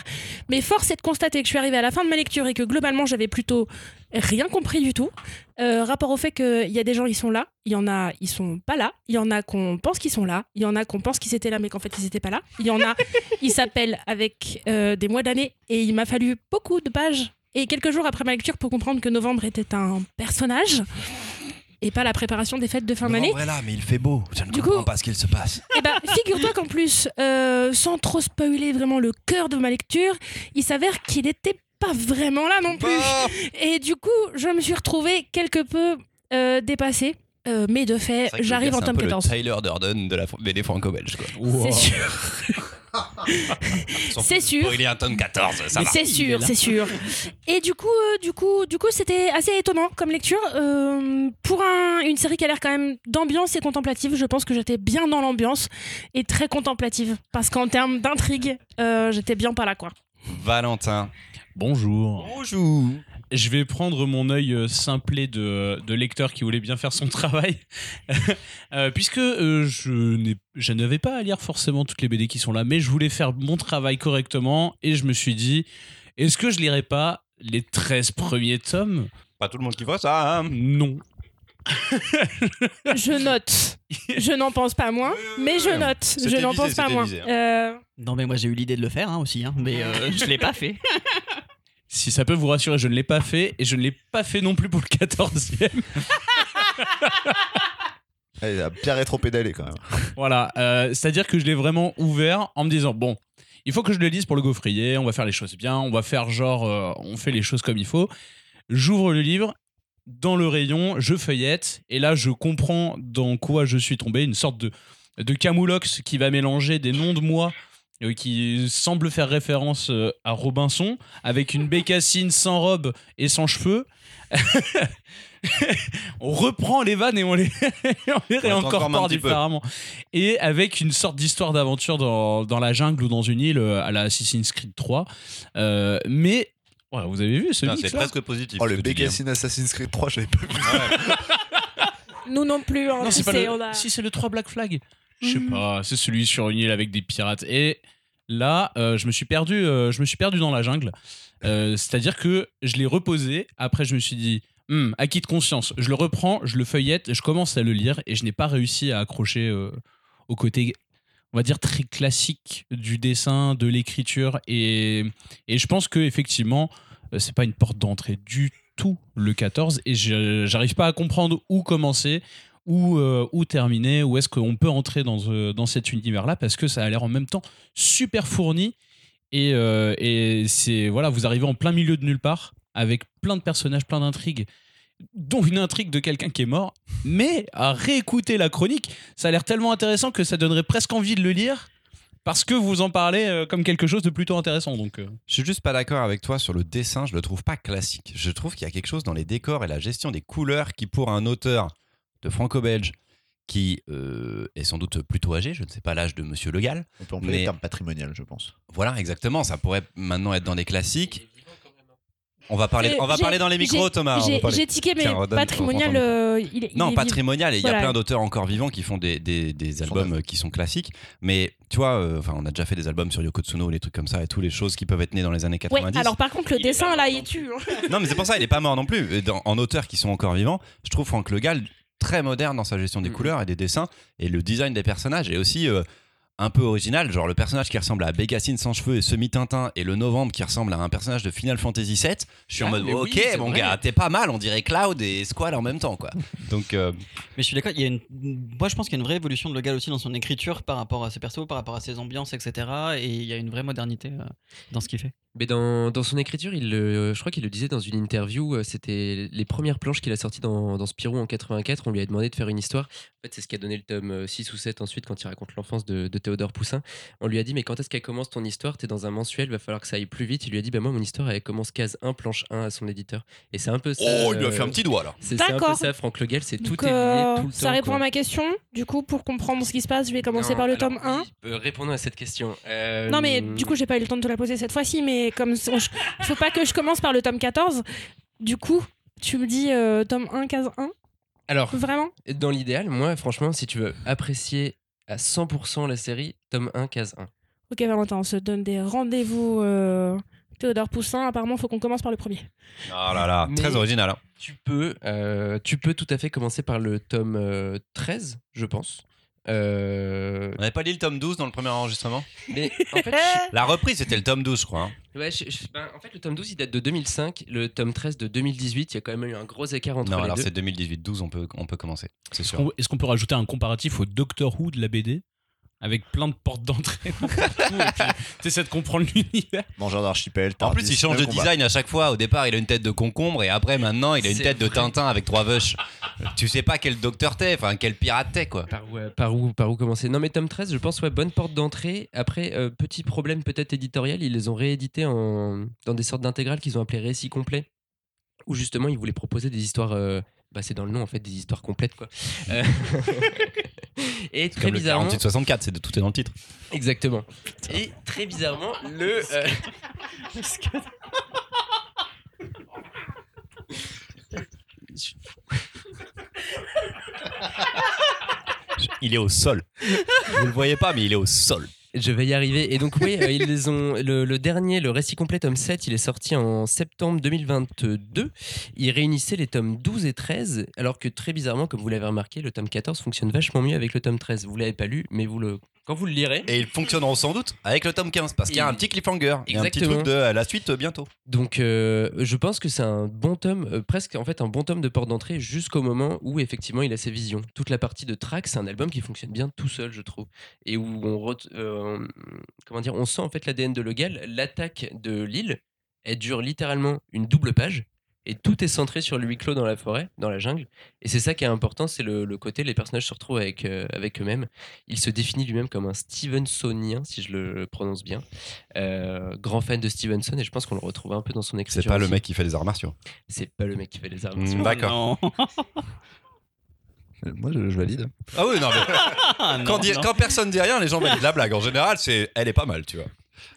Mais force est de constater que je suis arrivée à la fin de ma lecture et que globalement j'avais plutôt rien compris du tout. Euh, rapport au fait qu'il y a des gens ils sont là, il y en a ils sont pas là, il y en a qu'on pense qu'ils sont là, il y en a qu'on pense qu'ils étaient là mais qu'en fait ils étaient pas là, il y en a ils s'appellent avec euh, des mois d'années et il m'a fallu beaucoup de pages et quelques jours après ma lecture pour comprendre que novembre était un personnage et pas la préparation des fêtes de fin d'année. Est là, mais il fait beau. Je ne Du comprends coup- pas ce qu'il se passe. Et ben, figure-toi qu'en plus, euh, sans trop spoiler vraiment le cœur de ma lecture, il s'avère qu'il n'était pas vraiment là non plus. Et du coup, je me suis retrouvée quelque peu euh, dépassée. Euh, mais de fait, C'est le j'arrive en c'est un tome peu le 14. Tyler Durden de la BD franco-belge. quoi. C'est sûr, C'est sûr. spoiler un tome 14, ça va. c'est Il est sûr, c'est sûr. Et du coup, euh, du coup, du coup, c'était assez étonnant comme lecture Euh, pour un- une série qui a l'air quand même d'ambiance et contemplative. Je pense que j'étais bien dans l'ambiance et très contemplative parce qu'en termes d'intrigue, euh, j'étais bien pas là quoi. Valentin. Bonjour. Bonjour. Je vais prendre mon œil euh, simplé de, de lecteur qui voulait bien faire son travail, Euh, puisque euh, je n'avais pas à lire forcément toutes les BD qui sont là, mais je voulais faire mon travail correctement et je me suis dit, est-ce que je lirais pas les 13 premiers tomes? Pas tout le monde qui voit ça, hein. Non. Je note. Je n'en pense pas moins, mais je note. Je n'en visé, pense pas moins. visé, hein. Euh, Non mais moi j'ai eu l'idée de le faire hein, aussi, hein, mais euh, je l'ai pas fait. Si ça peut vous rassurer, je ne l'ai pas fait et je ne l'ai pas fait non plus pour le 14e. Il a bien rétro-pédalé quand même. Voilà, euh, c'est-à-dire que je l'ai vraiment ouvert en me disant bon, il faut que je le lise pour le gaufrier, on va faire les choses bien, on va faire genre, euh, on fait les choses comme il faut. J'ouvre le livre, dans le rayon, je feuillette, et là je comprends dans quoi je suis tombé, une sorte de, de camoulox qui va mélanger des noms de moi euh, qui semble faire référence euh, à Robinson, avec une bécassine sans robe et sans cheveux. on reprend les vannes et on les, on les petit peu. différemment. Et avec une sorte d'histoire d'aventure dans, dans la jungle ou dans une île euh, à la Assassin's Creed 3. Euh, mais ouais, vous avez vu ce C'est presque positif. Oh, le hein. Bécassine Assassin's Creed 3, j'avais pas vu. nous non plus. hein, Non, c'est tu pas sais, le... on a- Si, c'est le 3 Black Flag. Je sais Mhm. pas, c'est celui sur une île avec des pirates. Et là, euh, je me suis perdu, euh, je me suis perdu dans la jungle. Euh, C'est-à-dire que je l'ai reposé. Après, je me suis dit, Hmm, acquis de conscience. Je le reprends, je le feuillette, je commence à le lire et je n'ai pas réussi à accrocher au côté on va dire, très classique du dessin, de l'écriture. Et, et je pense que effectivement, euh, c'est pas une porte d'entrée du tout le 14. Et j'arrive pas à comprendre où commencer. Où, euh, où terminer, où est-ce qu'on peut entrer dans, euh, cet univers-là, parce que ça a l'air en même temps super fourni. Et, euh, et c'est voilà, vous arrivez en plein milieu de nulle part, avec plein de personnages, plein d'intrigues, dont une intrigue de quelqu'un qui est mort. Mais à réécouter la chronique, ça a l'air tellement intéressant que ça donnerait presque envie de le lire, parce que vous en parlez euh, comme quelque chose de plutôt intéressant. Donc, euh, Je suis juste pas d'accord avec toi sur le dessin, je le trouve pas classique. Je trouve qu'il y a quelque chose dans les décors et la gestion des couleurs qui, pour un auteur de franco-belge qui euh, est sans doute plutôt âgé, je ne sais pas l'âge de Monsieur Le Gall, On peut employer Mais- le terme patrimonial, je pense. voilà exactement, ça pourrait maintenant être dans des classiques. On va parler, Euh, on va parler dans les micros, Thomas. J'ai tiqué, mais Tiens, patrimonial, euh, il, est- il Non, est patrimonial, et il y a plein d'auteurs encore vivants qui font des, des, des albums euh, qui sont classiques. Mais tu vois, euh, enfin, on a déjà fait des albums sur Yoko Tsuno, les trucs comme ça, et toutes les choses qui peuvent être nées dans les années Ouais, 90. alors par contre, le Il dessin là, il tue. hein. Non, mais c'est pour ça, il est pas mort non plus. Dans- en auteurs qui sont encore vivants, je trouve Franck Le Gall très moderne dans sa gestion des Mhm. couleurs et des dessins. Et le design des personnages est aussi euh, un peu original. Genre le personnage qui ressemble à Bécassine sans cheveux et semi-Tintin, et le Novembre qui ressemble à un personnage de Final Fantasy VII. Je suis en Ah, mode, oui, ok, mon vrai. gars, t'es pas mal. On dirait Cloud et Squall en même temps, quoi. Donc, euh, Mais je suis d'accord, il y a une... moi je pense qu'il y a une vraie évolution de Le Gall aussi dans son écriture par rapport à ses persos, par rapport à ses ambiances, etc. Et il y a une vraie modernité euh, dans ce qu'il fait. Mais dans, dans son écriture, il, je crois qu'il le disait dans une interview, euh, c'était les premières planches qu'il a sorties dans, dans Spirou en 84. On lui a demandé de faire une histoire. En fait, c'est ce qui a donné le tome euh, 6 ou 7 ensuite quand il raconte l'enfance de, de Théodore Poussin. On lui a dit, mais quand est-ce qu'elle commence ton histoire? T'es dans un mensuel, va falloir que ça aille plus vite. Il lui a dit, bah moi, mon histoire, elle commence case 1, planche 1 à son éditeur. Et c'est un peu ça. oh, il lui a euh, fait un petit doigt là. C'est un peu ça, Franck Le Gall, c'est tout est lié euh, tout le ça temps, répond quoi. à ma question. Du coup, pour comprendre ce qui se passe, je vais commencer Non, par le alors, tome 1. oui, euh, répondons à cette question. Euh, Non, mais du coup, j'ai pas eu le temps de te la poser cette fois-ci, mais comme il faut pas que je commence par le tome 14. Du coup, tu me dis euh, tome 1, case 1 Alors, Vraiment? dans l'idéal, moi, franchement, si tu veux apprécier à 100% la série, tome 1, case 1. Ok, Valentin, on se donne des rendez-vous. euh, Théodore Poussin, apparemment, faut qu'on commence par le premier. Oh là là, Mais- très original. hein. Tu peux, euh, tu peux tout à fait commencer par le tome euh, 13, je pense. Euh, On n'avait pas lu le tome 12 dans le premier enregistrement mais en fait, je- La reprise, c'était le tome 12, je crois. hein. ouais, je- je- ben, en fait, le tome 12, il date de 2005. Le tome 13 de 2018, il y a quand même eu un gros écart entre Non, les alors deux. c'est 2018-12, on peut, on peut commencer. C'est est-ce sûr. qu'on est-ce qu'on peut rajouter un comparatif au Doctor Who de la BD avec plein de portes d'entrée puis t'essaies de comprendre l'univers. Mangeur d'archipel. En plus, il change de combat. design à chaque fois. Au départ, il a une tête de concombre et après, maintenant, il a une tête de. Tintin avec trois vaches. tu sais pas quel docteur t'es, enfin quel pirate t'es, quoi. Par où, euh, par, où, par où commencer? Non, mais tome 13, je pense, ouais, bonne porte d'entrée. Après, euh, petit problème peut-être éditorial, ils les ont réédités en, dans des sortes d'intégrales qu'ils ont appelées récits complets, où justement ils voulaient proposer des histoires. euh, bah, c'est dans le nom en fait, des histoires complètes quoi. Euh, Et très Comme le bizarrement, 48-64, c'est de tout est dans le titre. exactement. Et très bizarrement, le. euh, Il est au sol. Vous le voyez pas, mais il est au sol. Je vais y arriver. Et donc, oui, euh, ils les ont. Le, dernier, le récit complet, tome 7, il est sorti en septembre 2022. Il réunissait les tomes 12 et 13, alors que très bizarrement, comme vous l'avez remarqué, le tome 14 fonctionne vachement mieux avec le tome 13. Vous l'avez pas lu, mais vous le. Quand vous le lirez. Et ils fonctionneront sans doute avec le tome 15, parce qu'il y a un petit cliffhanger. Il y a un petit truc de euh, la suite euh, bientôt. Donc, euh, je pense que c'est un bon tome, euh, presque en fait un bon tome de porte d'entrée jusqu'au moment où effectivement il a ses visions. Toute la partie de track, c'est un album qui fonctionne bien tout seul, je trouve, et où on, comment dire, on sent en fait l'ADN de Legal. L'attaque de l'île, elle dure littéralement une double page. Et tout est centré sur le huis clos dans la forêt, dans la jungle. Et c'est ça qui est important, c'est le, le côté, les personnages se retrouvent avec, euh, avec eux-mêmes. Il se définit lui-même comme un Stevensonien, si je le prononce bien. Euh, grand fan de Stevenson, et je pense qu'on le retrouve un peu dans son écriture. C'est pas le mec qui fait les arts martiaux. C'est pas le mec qui fait les armes. Mm, D'accord. Non. Euh, Moi, je, je valide. Ah oui, non, mais non, quand, non. quand personne dit rien, les gens valident la blague. En général, c'est, elle est pas mal, tu vois.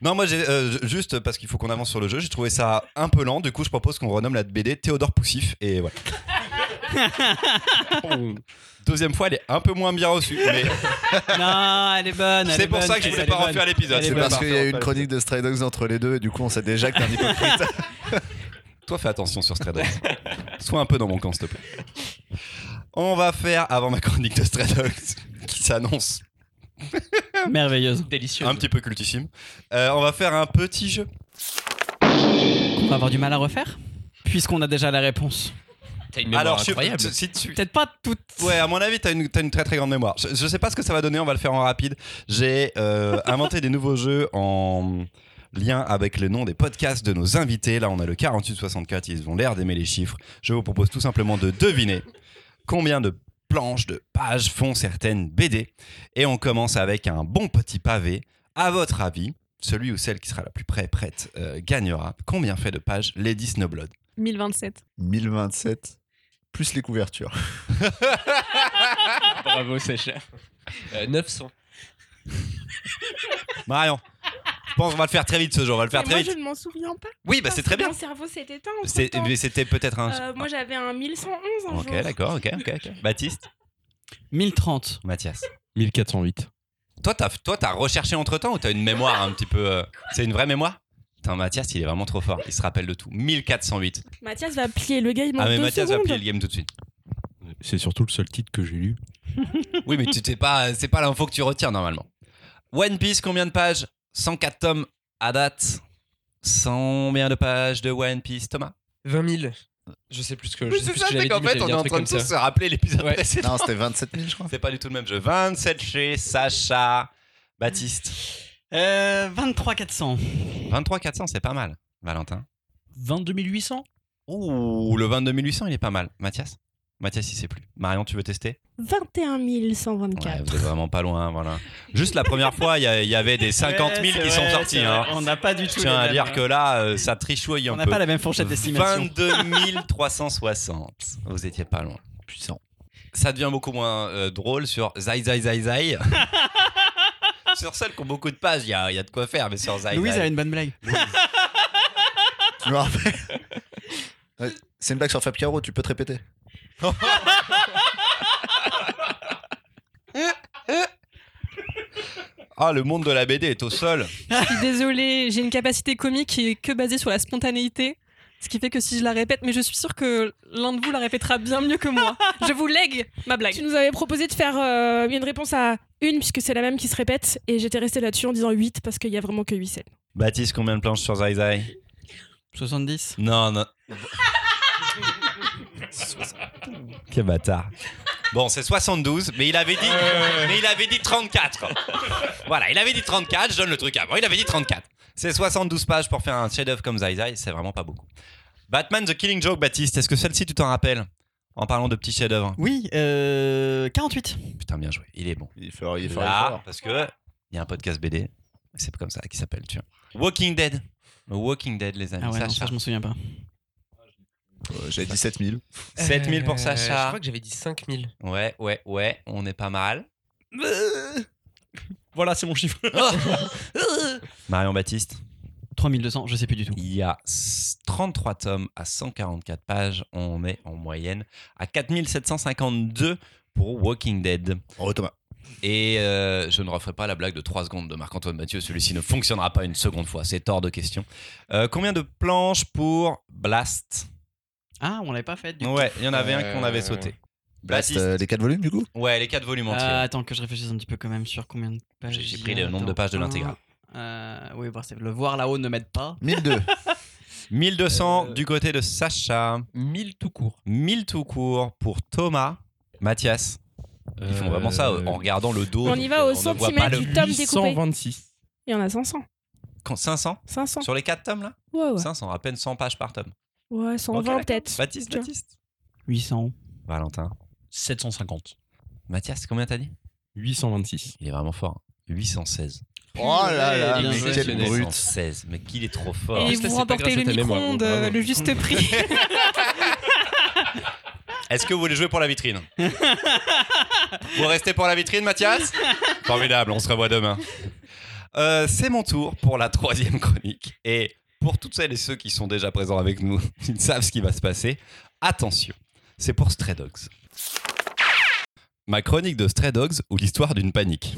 Non, moi, j'ai, euh, juste parce qu'il faut qu'on avance sur le jeu, j'ai trouvé ça un peu lent. Du coup, je propose qu'on renomme la BD Théodore Poussif. Et voilà. Deuxième fois, elle est un peu moins bien reçue. Mais Non, elle est bonne. elle c'est est pour bonne, ça que je elle voulais est pas bonne. refaire l'épisode. Elle est C'est bonne. Parce qu'il y a eu une chronique de Stray Dogs entre les deux, et du coup, on sait déjà que t'es un hypocrite. Toi, fais attention sur Stray Dogs. Sois un peu dans mon camp, s'il te plaît. On va faire, avant ma chronique de Stray Dogs, qui s'annonce Merveilleuse. Délicieux. Un petit peu cultissime. Euh, on va faire un petit jeu. On va avoir du mal à refaire Puisqu'on a déjà la réponse. T'as une mémoire Alors, je- incroyable. si tu- Peut-être pas toutes. Ouais, à mon avis, t'as une, t'as une très très grande mémoire. Je, je sais pas ce que ça va donner, on va le faire en rapide. J'ai euh, inventé des nouveaux jeux en lien avec le nom des podcasts de nos invités. Là, on a le 4864, ils ont l'air d'aimer les chiffres. Je vous propose tout simplement de deviner combien de planches, de pages font certaines BD. Et on commence avec un bon petit pavé. À votre avis, celui ou celle qui sera la plus près prête euh, gagnera. Combien fait de pages Lady Snowblood 1027. 1027, plus les couvertures. Bravo, Sacha. Euh, 900. Marion, pense qu'on va le faire très vite ce jour, on va le faire Mais très moi, vite. je ne m'en souviens pas. Oui, bah c'est très bien. Mon cerveau s'est éteint. Mais C'était peut-être un. Euh, moi, j'avais un 1111 un ok, d'accord, ok, ok. Baptiste 1030. Mathias 1408. Toi, t'as toi, t'as recherché entre temps ou t'as une mémoire un petit peu. euh, C'est une vraie mémoire? Putain, Mathias, il est vraiment trop fort. Il se rappelle de tout. 1408. Mathias va plier le game Ah, mais deux Mathias va plier le game tout de suite. C'est surtout le seul titre que j'ai lu. Oui, mais tu sais pas, c'est pas l'info que tu retiens normalement. One Piece, combien de pages? 104 tomes à date. Combien de pages de One Piece, Thomas 20 000. Je sais plus ce que je sais c'est plus ça, ce que c'est j'avais qu'en dit, mais fait, on est en train de se rappeler l'épisode Ouais. précédent. Non, c'était 27 000, je crois. C'est pas du tout le même jeu. 27 chez Sacha. Baptiste. Euh, 23 400. 23 400, c'est pas mal. Valentin. 22 800 Ouh, le 22 800, il est pas mal. Mathias? Mathias, il sait plus. Marion, tu veux tester? 21 Ouais, 124. vous êtes vraiment pas loin, voilà. Juste la première fois, il y, avait des 50 000 qui sont sortis. hein. On n'a pas du Je tout. tiens les à dire hein. que là, euh, ça trichouille un On n'a peu. pas la même fourchette d'estimation. 22 360. Vous étiez pas loin. Puissant. Ça devient beaucoup moins euh, drôle sur Zai Zai Zai Zai. sur celles qui ont beaucoup de pages, il y a, il y a de quoi faire, mais sur Zai Louise Zai. a une bonne blague. Je me rappelle. Ouais, C'est une blague sur Fab Caro, tu peux te répéter. Ah, le monde de la BD est au sol. Je suis désolée, j'ai une capacité comique qui est que basée sur la spontanéité. Ce qui fait que si je la répète, mais je suis sûre que l'un de vous la répétera bien mieux que moi. Je vous lègue ma blague. Tu nous avais proposé de faire euh, une réponse à une puisque c'est la même qui se répète et j'étais restée là-dessus en disant 8 parce qu'il y a vraiment que 8 scènes. Baptiste, combien de planches sur Zai Zai? 70. Non, non. Quel bâtard. Bon, c'est 72, mais il avait dit, mais il avait dit 34. voilà, il avait dit 34, je donne le truc avant. Il avait dit 34. C'est 72 pages pour faire un chef-d'œuvre comme Zai Zai, c'est vraiment pas beaucoup. Batman The Killing Joke, Baptiste, est-ce que celle-ci tu t'en rappelles En parlant de petits chefs-d'œuvre? Oui, euh, 48. Putain, bien joué, il est bon. Il faut, il faut Là, parce que il y a un podcast BD, c'est comme ça qui s'appelle, tu vois. Walking Dead. Walking Dead, les amis. Ah ouais, non, Sacha. ça je m'en souviens pas. Euh, J'avais 17 000. 7000 pour Euh, Sacha. Je crois que j'avais dit 5000. Ouais, ouais, ouais, on est pas mal. Voilà, c'est mon chiffre. Marion Baptiste. 3200, je sais plus du tout. Il y a s- 33 tomes à 144 pages. On est en moyenne à 4752 pour Walking Dead. Oh, Thomas. Et euh, je ne referai pas la blague de 3 secondes de Marc-Antoine Mathieu. Celui-ci ne fonctionnera pas une seconde fois. C'est hors de question. Euh, combien de planches pour Blast? Ah, on l'avait pas fait du coup. Ouais, il y en avait un qu'on avait Euh, sauté. Blast, Baptiste. euh, les 4 volumes, du coup Ouais, les 4 volumes entiers. Ah, attends que je réfléchisse un petit peu quand même sur combien de pages. J'ai- j'ai il pris y a le nombre de pages de un. l'intégrale. Euh, oui, bon, c'est- le voir là-haut ne m'aide pas. 1002. 1200 Euh, du côté de Sacha. 1000 tout court. 1000 tout court pour Thomas. Mathias. Ils font vraiment ça euh, en regardant le dos. On y donc, va euh, au ne voit centimètre le- du tome découpé. 126. Il y en a 500. Quand- 500 500. Sur les 4 tomes là Ouais, ouais. 500, à peine 100 pages par tome. Ouais, 120 Ok, d'accord. peut-être. Baptiste. Baptiste. 800. Valentin. 750. Mathias, combien t'as dit? 826. Il est vraiment fort. 816. Oh là là, Bien mais joué, quel brut. 816. Mais qu'il est trop fort. Et c'est vous remportez le micro-ondes, euh, le juste prix. Est-ce que vous voulez jouer pour la vitrine? Vous restez pour la vitrine, Mathias? Formidable, on se revoit demain. Euh, c'est mon tour pour la troisième chronique. Et pour toutes celles et ceux qui sont déjà présents avec nous, ils savent ce qui va se passer. Attention, c'est pour Stray Dogs. Ma chronique de Stray Dogs ou l'histoire d'une panique.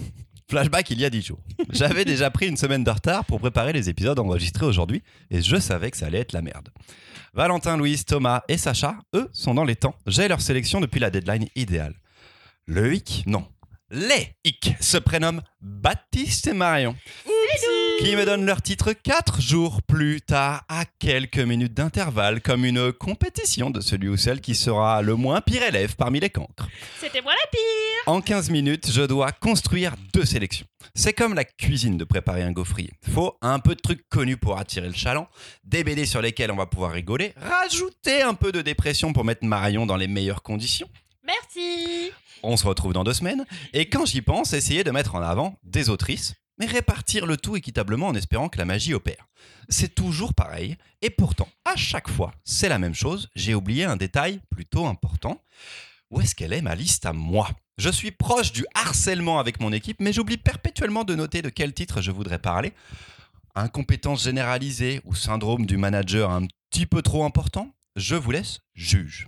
Flashback il y a 10 jours. J'avais déjà pris une semaine de retard pour préparer les épisodes enregistrés aujourd'hui et je savais que ça allait être la merde. Valentin, Louise, Thomas et Sacha, eux, sont dans les temps. J'ai leur sélection depuis la deadline idéale. Loïc, non. Les hic se prénomment Baptiste et Marion, qui me donnent leur titre 4 jours plus tard, à quelques minutes d'intervalle, comme une compétition de celui ou celle qui sera le moins pire élève parmi les cancres. C'était moi la pire. En 15 minutes, je dois construire deux sélections. C'est comme la cuisine de préparer un gaufrier. Faut un peu de trucs connus pour attirer le chaland, des BD sur lesquels on va pouvoir rigoler, rajouter un peu de dépression pour mettre Marion dans les meilleures conditions. Merci. On se retrouve dans deux semaines. Et quand j'y pense, essayer de mettre en avant des autrices, mais répartir le tout équitablement en espérant que la magie opère. C'est toujours pareil. Et pourtant, à chaque fois, c'est la même chose. J'ai oublié un détail plutôt important. Où est-ce qu'elle est ma liste à moi? Je suis proche du harcèlement avec mon équipe, mais j'oublie perpétuellement de noter de quel titre je voudrais parler. Incompétence généralisée ou syndrome du manager un petit peu trop important? Je vous laisse juge.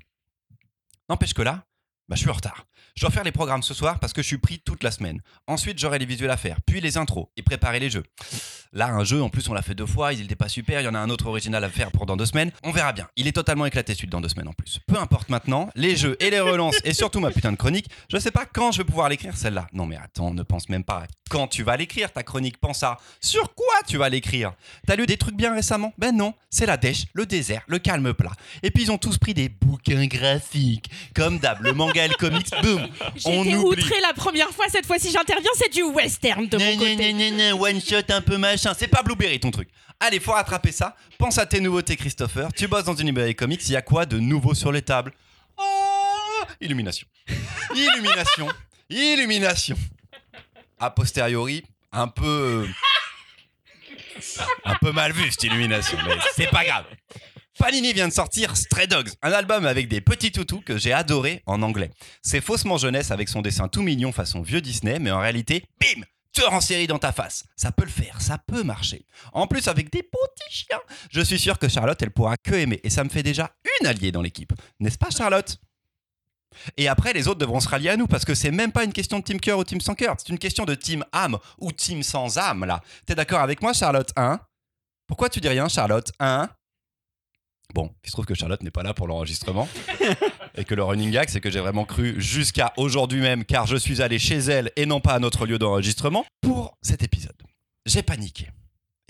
N'empêche que là, bah, je suis en retard. Je dois faire les programmes ce soir parce que je suis pris toute la semaine. Ensuite, j'aurai les visuels à faire, puis les intros et préparer les jeux. Là, un jeu, en plus, on l'a fait deux fois, il n'était pas super, il y en a un autre original à faire pour dans deux semaines. On verra bien. Il est totalement éclaté celui dans deux semaines en plus. Peu importe maintenant, les jeux et les relances et surtout ma putain de chronique, je sais pas quand je vais pouvoir l'écrire celle-là. Non mais attends, ne pense même pas quand tu vas l'écrire ta chronique, pense à sur quoi tu vas l'écrire. T'as lu des trucs bien récemment? Ben non, c'est la dèche, le désert, le calme plat. Et puis ils ont tous pris des bouquins graphiques, comme d'hab, le manga et le comics, on été oublie. outrée la première fois. Cette fois-ci, j'interviens. C'est du western de mon côté. one shot un peu machin. C'est pas Blueberry ton truc. Allez, faut rattraper ça. Pense à tes nouveautés, Christopher. Tu bosses dans une librairie comics. Il y a quoi de nouveau sur les tables? Oh Illumination. Illumination. Illumination. A posteriori, un peu. Un peu mal vu cette illumination, mais c'est pas grave. Panini vient de sortir Stray Dogs, un album avec des petits toutous que j'ai adoré en anglais. C'est faussement jeunesse avec son dessin tout mignon façon vieux Disney, mais en réalité, bim Tueur en série dans ta face. Ça peut le faire, ça peut marcher. En plus, avec des petits chiens. Je suis sûr que Charlotte, elle pourra que aimer. Et ça me fait déjà une alliée dans l'équipe. N'est-ce pas, Charlotte? Et après, les autres devront se rallier à nous parce que c'est même pas une question de team cœur ou team sans cœur. C'est une question de team âme ou team sans âme, là. T'es d'accord avec moi, Charlotte Hein? Pourquoi tu dis rien, Charlotte Hein? Bon, il se trouve que Charlotte n'est pas là pour l'enregistrement. et que le running gag, c'est que j'ai vraiment cru jusqu'à aujourd'hui même, car je suis allé chez elle et non pas à notre lieu d'enregistrement, pour cet épisode. J'ai paniqué.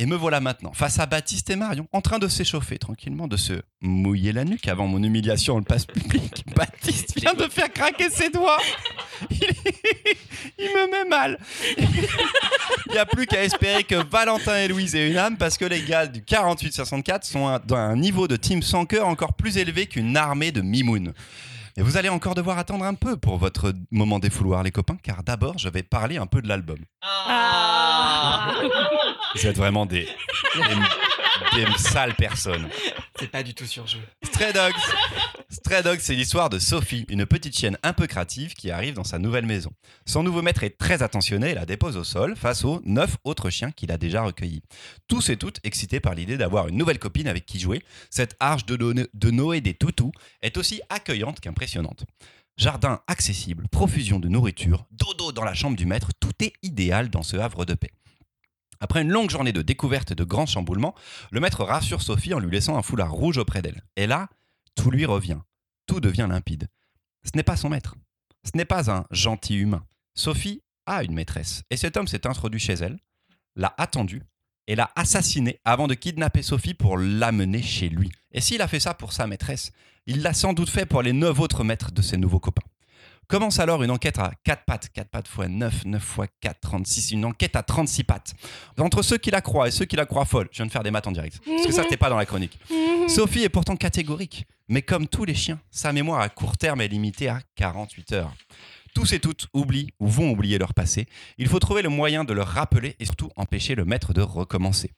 Et me voilà maintenant, face à Baptiste et Marion, en train de s'échauffer tranquillement, de se mouiller la nuque avant mon humiliation en le passe public. Baptiste vient de faire craquer ses doigts. Il, il me met mal. Il n'y a plus qu'à espérer que Valentin et Louise aient une âme parce que les gars du 48-64 sont à à un niveau de team sans cœur encore plus élevé qu'une armée de mimounes. Et vous allez encore devoir attendre un peu pour votre moment défouloir, les copains, car d'abord, je vais parler un peu de l'album. Ah. Vous êtes vraiment des, des, des sales personnes. C'est pas du tout surjoué. Stray Dogs. Stray Dogs, c'est l'histoire de Sophie, une petite chienne un peu créative qui arrive dans sa nouvelle maison. Son nouveau maître est très attentionné et la dépose au sol face aux neuf autres chiens qu'il a déjà recueillis. Tous et toutes excités par l'idée d'avoir une nouvelle copine avec qui jouer, cette arche de, No- de Noé des toutous est aussi accueillante qu'impressionnante. Jardin accessible, profusion de nourriture, dodo dans la chambre du maître, tout est idéal dans ce havre de paix. Après une longue journée de découverte et de grands chamboulements, le maître rassure Sophie en lui laissant un foulard rouge auprès d'elle. Et là, tout lui revient. Tout devient limpide. Ce n'est pas son maître. Ce n'est pas un gentil humain. Sophie a une maîtresse. Et cet homme s'est introduit chez elle, l'a attendue et l'a assassinée avant de kidnapper Sophie pour l'amener chez lui. Et s'il a fait ça pour sa maîtresse, il l'a sans doute fait pour les neuf autres maîtres de ses nouveaux copains. Commence alors une enquête à 4 pattes, 4 pattes fois 9, 9 fois 4, 36, une enquête à 36 pattes. Entre ceux qui la croient et ceux qui la croient folle, je viens de faire des maths en direct, parce que ça c'était pas dans la chronique. Sophie est pourtant catégorique, mais comme tous les chiens, sa mémoire à court terme est limitée à 48 heures. Tous et toutes oublient ou vont oublier leur passé. Il faut trouver le moyen de leur rappeler et surtout empêcher le maître de recommencer.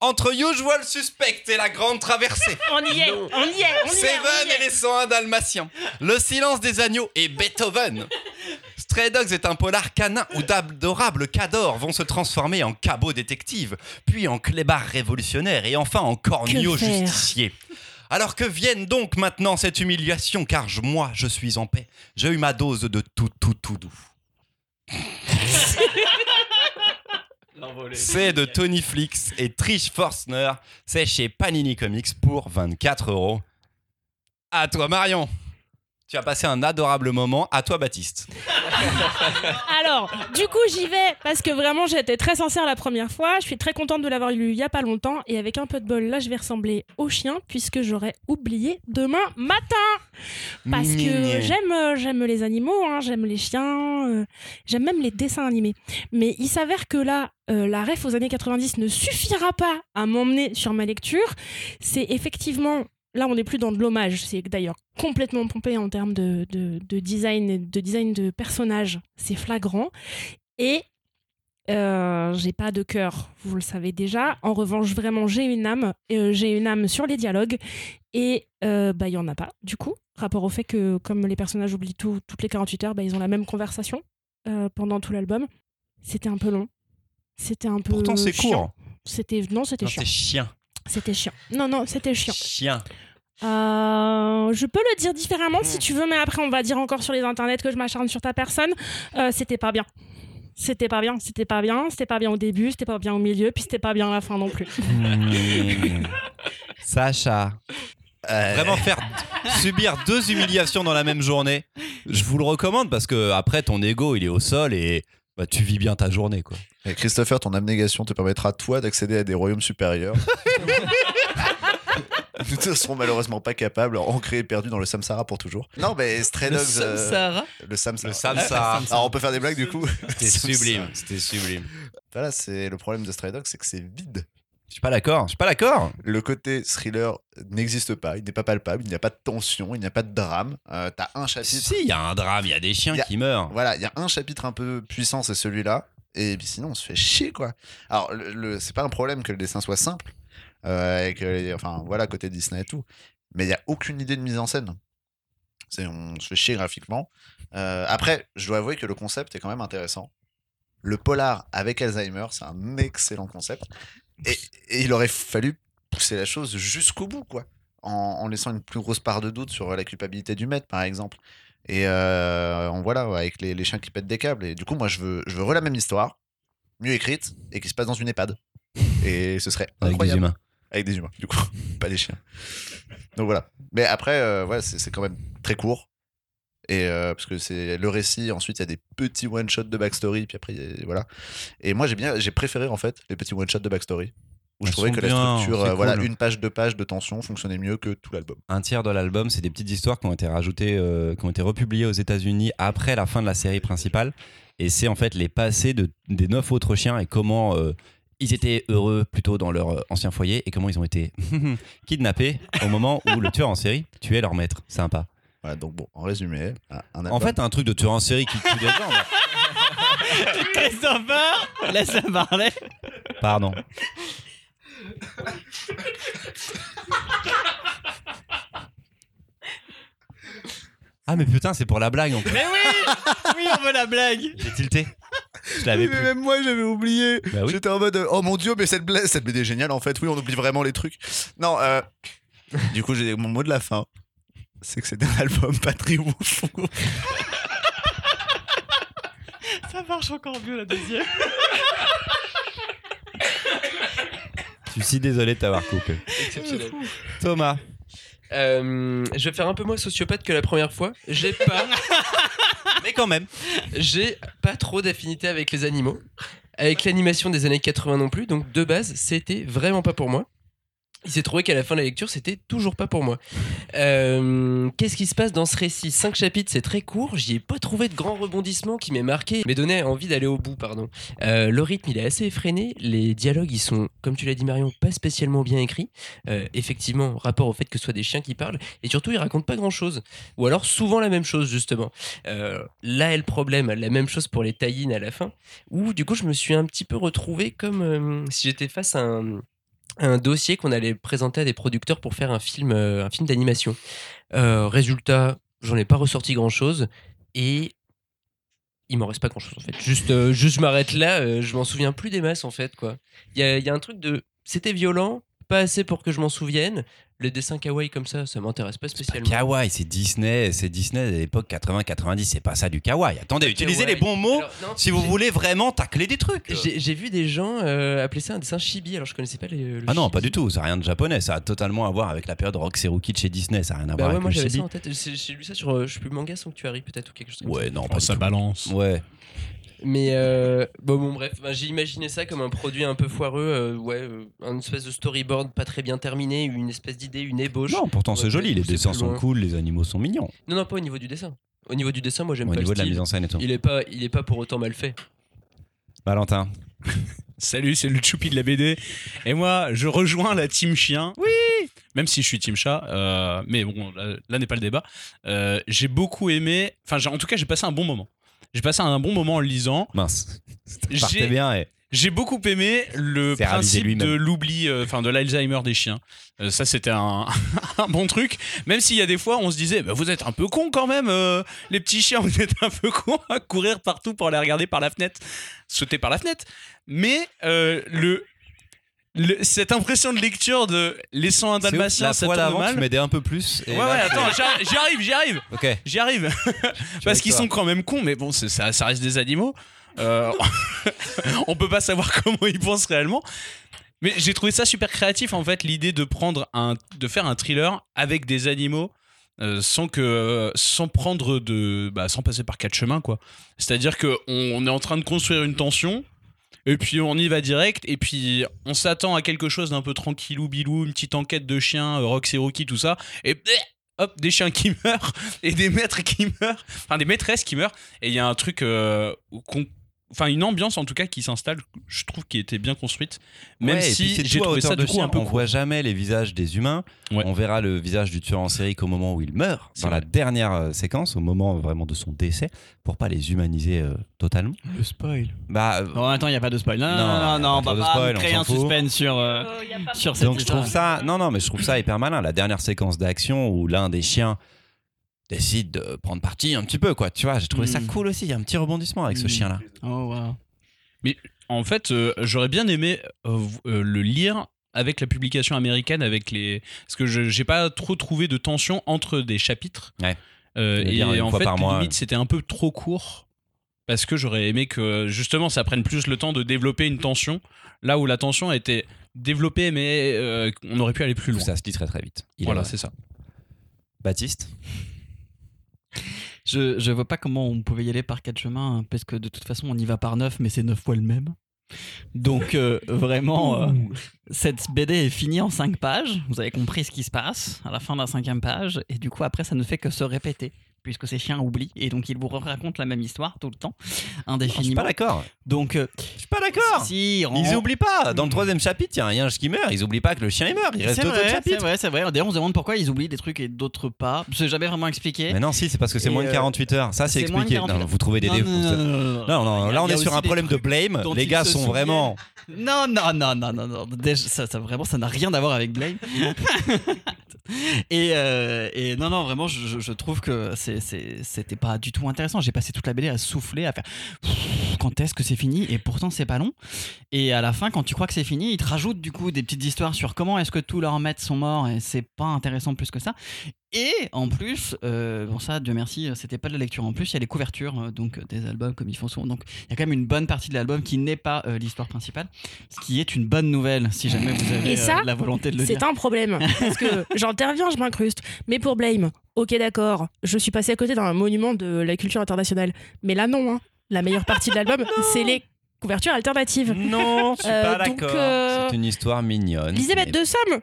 Entre Usual Suspect et la Grande Traversée, On y est, on y est, on y est. on y Seven est. et les 101 Dalmatiens, Le silence des agneaux et Beethoven. Stray Dogs est un polar canin où d'adorables cadors vont se transformer en cabots détectives, puis en clébards révolutionnaires et enfin en corneaux justiciers. Alors que vienne donc maintenant cette humiliation, car je- moi je suis en paix. J'ai eu ma dose de tout, tout, tout doux. C'est de Tony Flix et Trish Forstner. C'est chez Panini Comics pour 24 euros. À toi, Marion. Tu as passé un adorable moment. À toi, Baptiste. Alors, du coup, j'y vais parce que vraiment, j'étais très sincère la première fois. Je suis très contente de l'avoir lu il y a pas longtemps. Et avec un peu de bol, là, je vais ressembler au chien puisque j'aurais oublié demain matin. Parce que j'aime, euh, j'aime les animaux, hein, j'aime les chiens, euh, j'aime même les dessins animés. Mais il s'avère que là, euh, la ref aux années 90 ne suffira pas à m'emmener sur ma lecture. C'est effectivement Là, on n'est plus dans de l'hommage. C'est d'ailleurs complètement pompé en termes de, de, de design, de design de personnages. C'est flagrant. Et euh, j'ai pas de cœur, vous le savez déjà. En revanche, vraiment, j'ai une âme. Euh, j'ai une âme sur les dialogues. Et euh, bah, il y en a pas, du coup. Rapport au fait que, comme les personnages oublient tout, toutes les 48 heures, bah, ils ont la même conversation euh, pendant tout l'album. C'était un peu long. C'était un peu. Pourtant, c'est chiant. court. C'était non, c'était chiant. C'est chien. C'était chiant. Non, non, c'était chiant. Chien. Euh, je peux le dire différemment si tu veux, mais après on va dire encore sur les internets que je m'acharne sur ta personne. Euh, c'était pas bien. C'était pas bien, c'était pas bien, c'était pas bien au début, c'était pas bien au milieu, puis c'était pas bien à la fin non plus. Mmh. Sacha. Euh, Vraiment faire subir deux humiliations dans la même journée, je vous le recommande parce que après ton ego il est au sol et bah, tu vis bien ta journée quoi. Et Christopher, ton abnégation te permettra, toi, d'accéder à des royaumes supérieurs. Nous ne serons malheureusement pas capables, ancrés et perdus dans le samsara pour toujours. Non, mais Stray Dogs. euh, Sahara le samsara. Le samsara. Alors, on peut faire des blagues du coup C'était sublime, c'était sublime. Voilà, c'est le problème de Stray Dogs, c'est que c'est vide. Je suis pas d'accord, je suis pas d'accord. Le côté thriller n'existe pas, il n'est pas palpable, il n'y a pas de tension, il n'y a pas de drame. Euh, T'as un chapitre. Si, il y a un drame, il y a des chiens a- qui meurent. Voilà, il y a un chapitre un peu puissant, c'est celui-là. Et puis sinon, on se fait chier, quoi. Alors, le, le- c'est pas un problème que le dessin soit simple. Euh, et que, les- enfin, voilà, côté Disney et tout. Mais il n'y a aucune idée de mise en scène. C'est, on se fait chier graphiquement. Euh, après, je dois avouer que le concept est quand même intéressant. Le polar avec Alzheimer, c'est un excellent concept. Et, et il aurait fallu pousser la chose jusqu'au bout, quoi. En, en laissant une plus grosse part de doute sur la culpabilité du maître, par exemple. Et euh, en voilà, ouais, avec les, les chiens qui pètent des câbles. Et du coup, moi, je veux, je veux la même histoire, mieux écrite, et qui se passe dans une EHPAD. Et ce serait Avec des incroyable. humains. Avec des humains, du coup, pas des chiens. Donc voilà. Mais après, euh, ouais, c'est quand même très court. Et euh, parce que c'est le récit, ensuite il y a des petits one-shots de backstory, puis après, a- voilà. Et moi, j'ai bien, j'ai préféré en fait les petits one-shots de backstory. Où je trouvais que la structure, euh, voilà, une page, deux pages de tension fonctionnait mieux que tout l'album. Un tiers de l'album, c'est des petites histoires qui ont été rajoutées, euh, qui ont été republiées aux États-Unis après la fin de la série principale. Et c'est en fait les passés de, des neuf autres chiens et comment euh, ils étaient heureux plutôt dans leur euh, ancien foyer et comment ils ont été kidnappés au moment où le tueur en série tuait leur maître. Sympa. Voilà, donc bon, en résumé, un, En fait, un truc de tueur en série qui tue des gens. Christopher, laisse parler. Pardon. Ah mais putain, c'est pour la blague en plus. Mais oui, oui, on veut la blague. J'ai tilté. Je l'avais Oui, mais plus. même moi j'avais oublié. Bah oui. J'étais en mode oh mon dieu mais cette BD, cette BD est géniale en fait. Oui on oublie vraiment les trucs. Non. euh, du coup j'ai mon mot de la fin. C'est que c'est un album pas très ouf. Ça marche encore mieux la deuxième. Je suis si désolé de t'avoir coupé. Exceptionnel. Thomas. Euh, je vais faire un peu moins sociopathe que la première fois. J'ai pas, Mais quand même. j'ai pas trop d'affinité avec les animaux, avec l'animation des années 80 non plus. Donc de base, c'était vraiment pas pour moi. Il s'est trouvé qu'à la fin de la lecture, c'était toujours pas pour moi. Euh, Qu'est-ce qui se passe dans ce récit? Cinq chapitres, c'est très court. J'y ai pas trouvé de grands rebondissements qui m'aient marqué, mais donné envie d'aller au bout. Pardon. Euh, le rythme, il est assez effréné. Les dialogues, ils sont, comme tu l'as dit Marion, pas spécialement bien écrits. Euh, effectivement, rapport au fait que ce soit des chiens qui parlent, et surtout, ils racontent pas grand-chose. Ou alors souvent la même chose justement. Là est le problème, la même chose pour les tie à la fin, où du coup je me suis un petit peu retrouvé comme si j'étais face à un, un dossier qu'on allait présenter à des producteurs pour faire un film, euh, un film d'animation. Euh, résultat, j'en ai pas ressorti grand-chose et il m'en reste pas grand-chose en fait. Juste, euh, juste je m'arrête là, je m'en souviens plus des masses en fait quoi. Il y y a un truc de, c'était violent, pas assez pour que je m'en souvienne. Les dessins kawaii comme ça, ça m'intéresse pas spécialement. kawaii, c'est Disney, c'est Disney de l'époque 80-90, c'est pas ça du kawaii. Attendez, utilisez Kawaii. les bons mots Alors, non, si vous voulez vraiment tacler des trucs. J'ai vu des gens euh, appeler ça un dessin chibi, alors je connaissais pas les. le Ah non, chibi. pas du tout, ça n'a rien de japonais, ça a totalement à voir avec la période Rock Rookie de chez Disney, ça n'a rien à Bah voir ouais, moi avec le j'avais ça chibi. en tête. C'est- J'ai lu ça sur, euh, je sais plus, Manga Sanctuary peut-être ou quelque chose comme ça. Ouais, non, Oh, pas ça balance. Ouais. Mais euh, bon, bon, bref, ben, j'ai imaginé ça comme un produit un peu foireux, euh, ouais, euh, un espèce de storyboard pas très bien terminé, une espèce d'idée, une ébauche. Non, pourtant c'est joli, les dessins sont cool, les animaux sont mignons. Non, non, pas au niveau du dessin. Au niveau du dessin, moi j'aime Au pas niveau le de la style. mise en scène et tout. Il est pas, il est pas pour autant mal fait. Valentin. Salut, c'est le choupi de la BD. Et moi, je rejoins la team chien. Oui Même si je suis team chat, euh, mais bon, là, là n'est pas le débat. Euh, j'ai beaucoup aimé, enfin, j'ai- en tout cas, j'ai passé un bon moment. J'ai passé un bon moment en le lisant. Mince. J'ai- Partez bien et. J'ai beaucoup aimé le principe de l'oubli, euh, enfin de l'Alzheimer des chiens. Euh, ça, c'était un, un bon truc. Même s'il y a des fois, on se disait, bah, vous êtes un peu cons quand même, euh, les petits chiens, vous êtes un peu cons à courir partout pour les regarder par la fenêtre, sauter par la fenêtre. Mais le, le- cette impression de lecture de laissant un C'est ouf, dalmatien, la ça tourne mal. tu m'aidais un peu plus. et Ouais, ouais, c'est- attends, j'arri- j'y arrive, j'y arrive, Ok. j'y arrive. Parce avec qu'ils toi. sont quand même cons, mais bon, c'est- ça, ça reste des animaux. Euh, on peut pas savoir comment ils pensent réellement. Mais j'ai trouvé ça super créatif en fait, l'idée de prendre un, de faire un thriller avec des animaux euh, sans que, sans prendre de, bah, sans passer par quatre chemins quoi. C'est-à-dire que on, on est en train de construire une tension. Et puis on y va direct, et puis on s'attend à quelque chose d'un peu tranquillou bilou, une petite enquête de chiens, euh, Roxy Rookie, tout ça, et bleh, hop, des chiens qui meurent, et des maîtres qui meurent, enfin des maîtresses qui meurent, et il y a un truc, euh, qu'on- enfin une ambiance en tout cas qui s'installe, je trouve qui était bien construite, même Ouais, si j'ai trouvé ça de du coup chien. un peu On court. voit jamais les visages des humains. Ouais. On verra le visage du tueur en série qu'au moment où il meurt, dans la dernière euh, séquence, au moment vraiment de son décès, pour pas les humaniser euh, totalement. Le spoil. Bah, euh, Non, attends, il n'y a pas de spoil. Non, Non, non, y non, non, on pas va de pas spoil, on créer un fout. suspense sur, euh, sur cette donc je trouve ça, non, non, mais je trouve ça hyper malin. La dernière séquence d'action où l'un des chiens décide de prendre parti un petit peu, quoi. Tu vois, j'ai trouvé ça Mm. cool aussi. Il y a un petit rebondissement avec ce Mm. chien-là. Oh, wow. En fait, euh, j'aurais bien aimé euh, euh, le lire avec la publication américaine, avec les, parce que je j'ai pas trop trouvé de tension entre des chapitres. Ouais. Euh, et en fait, par mois, limite, c'était un peu trop court. Parce que j'aurais aimé que justement ça prenne plus le temps de développer une tension, là où la tension a été développée, mais euh, on aurait pu aller plus Tout loin. ça se dit très très vite. Il voilà, c'est ça. Baptiste? Je, je vois pas comment on pouvait y aller par quatre chemins, hein, parce que de toute façon, on y va par neuf, mais c'est neuf fois le même. Donc, euh, vraiment, euh, cette BD est finie en cinq pages. Vous avez compris ce qui se passe à la fin de la cinquième page. Et du coup, après, ça ne fait que se répéter, puisque ces chiens oublient. Et donc, ils vous racontent la même histoire tout le temps, Je suis indéfiniment. pas d'accord. Donc, euh, Je suis pas d'accord. si, on- Ils oublient pas. Dans le troisième chapitre, il y a un yinche qui meurt. Ils oublient pas que le chien il meurt. Il reste autres vrai, c'est vrai, c'est vrai. D'ailleurs, on se demande pourquoi ils oublient des trucs et d'autres pas. C'est jamais vraiment expliqué. Mais non, si, c'est parce que c'est moins de euh, 48 heures. Ça, c'est expliqué. 48 Non, vous trouvez des défauts. non, non, là on est sur un problème de blame. Les gars sont vraiment. Non, non, non, non, non, non. Déjà, ça, ça, vraiment, ça n'a rien à voir avec Blame. et, euh, et non, non, vraiment, je, trouve que c'est- c'était pas du tout intéressant. J'ai passé toute la BD à souffler, à faire quand est-ce que c'est fini? Et pourtant, c'est pas long. Et à la fin, quand tu crois que c'est fini, ils te rajoutent du coup des petites histoires sur comment est-ce que tous leurs maîtres sont morts et c'est pas intéressant plus que ça. Et en plus, euh, bon ça, Dieu merci, c'était pas de la lecture. En plus, il y a les couvertures euh, donc des albums comme ils font souvent. Donc il y a quand même une bonne partie de l'album qui n'est pas euh, l'histoire principale, ce qui est une bonne nouvelle si jamais vous avez Et ça, euh, la volonté de le lire. C'est un problème. Parce que j'interviens, je m'incruste. Mais pour Blame, ok, d'accord, je suis passé à côté d'un monument de la culture internationale. Mais là, non. hein. La meilleure partie de l'album, c'est les couvertures alternatives. Non, je suis Euh, pas d'accord. euh, C'est une histoire mignonne. Elisabeth mais- de Somme,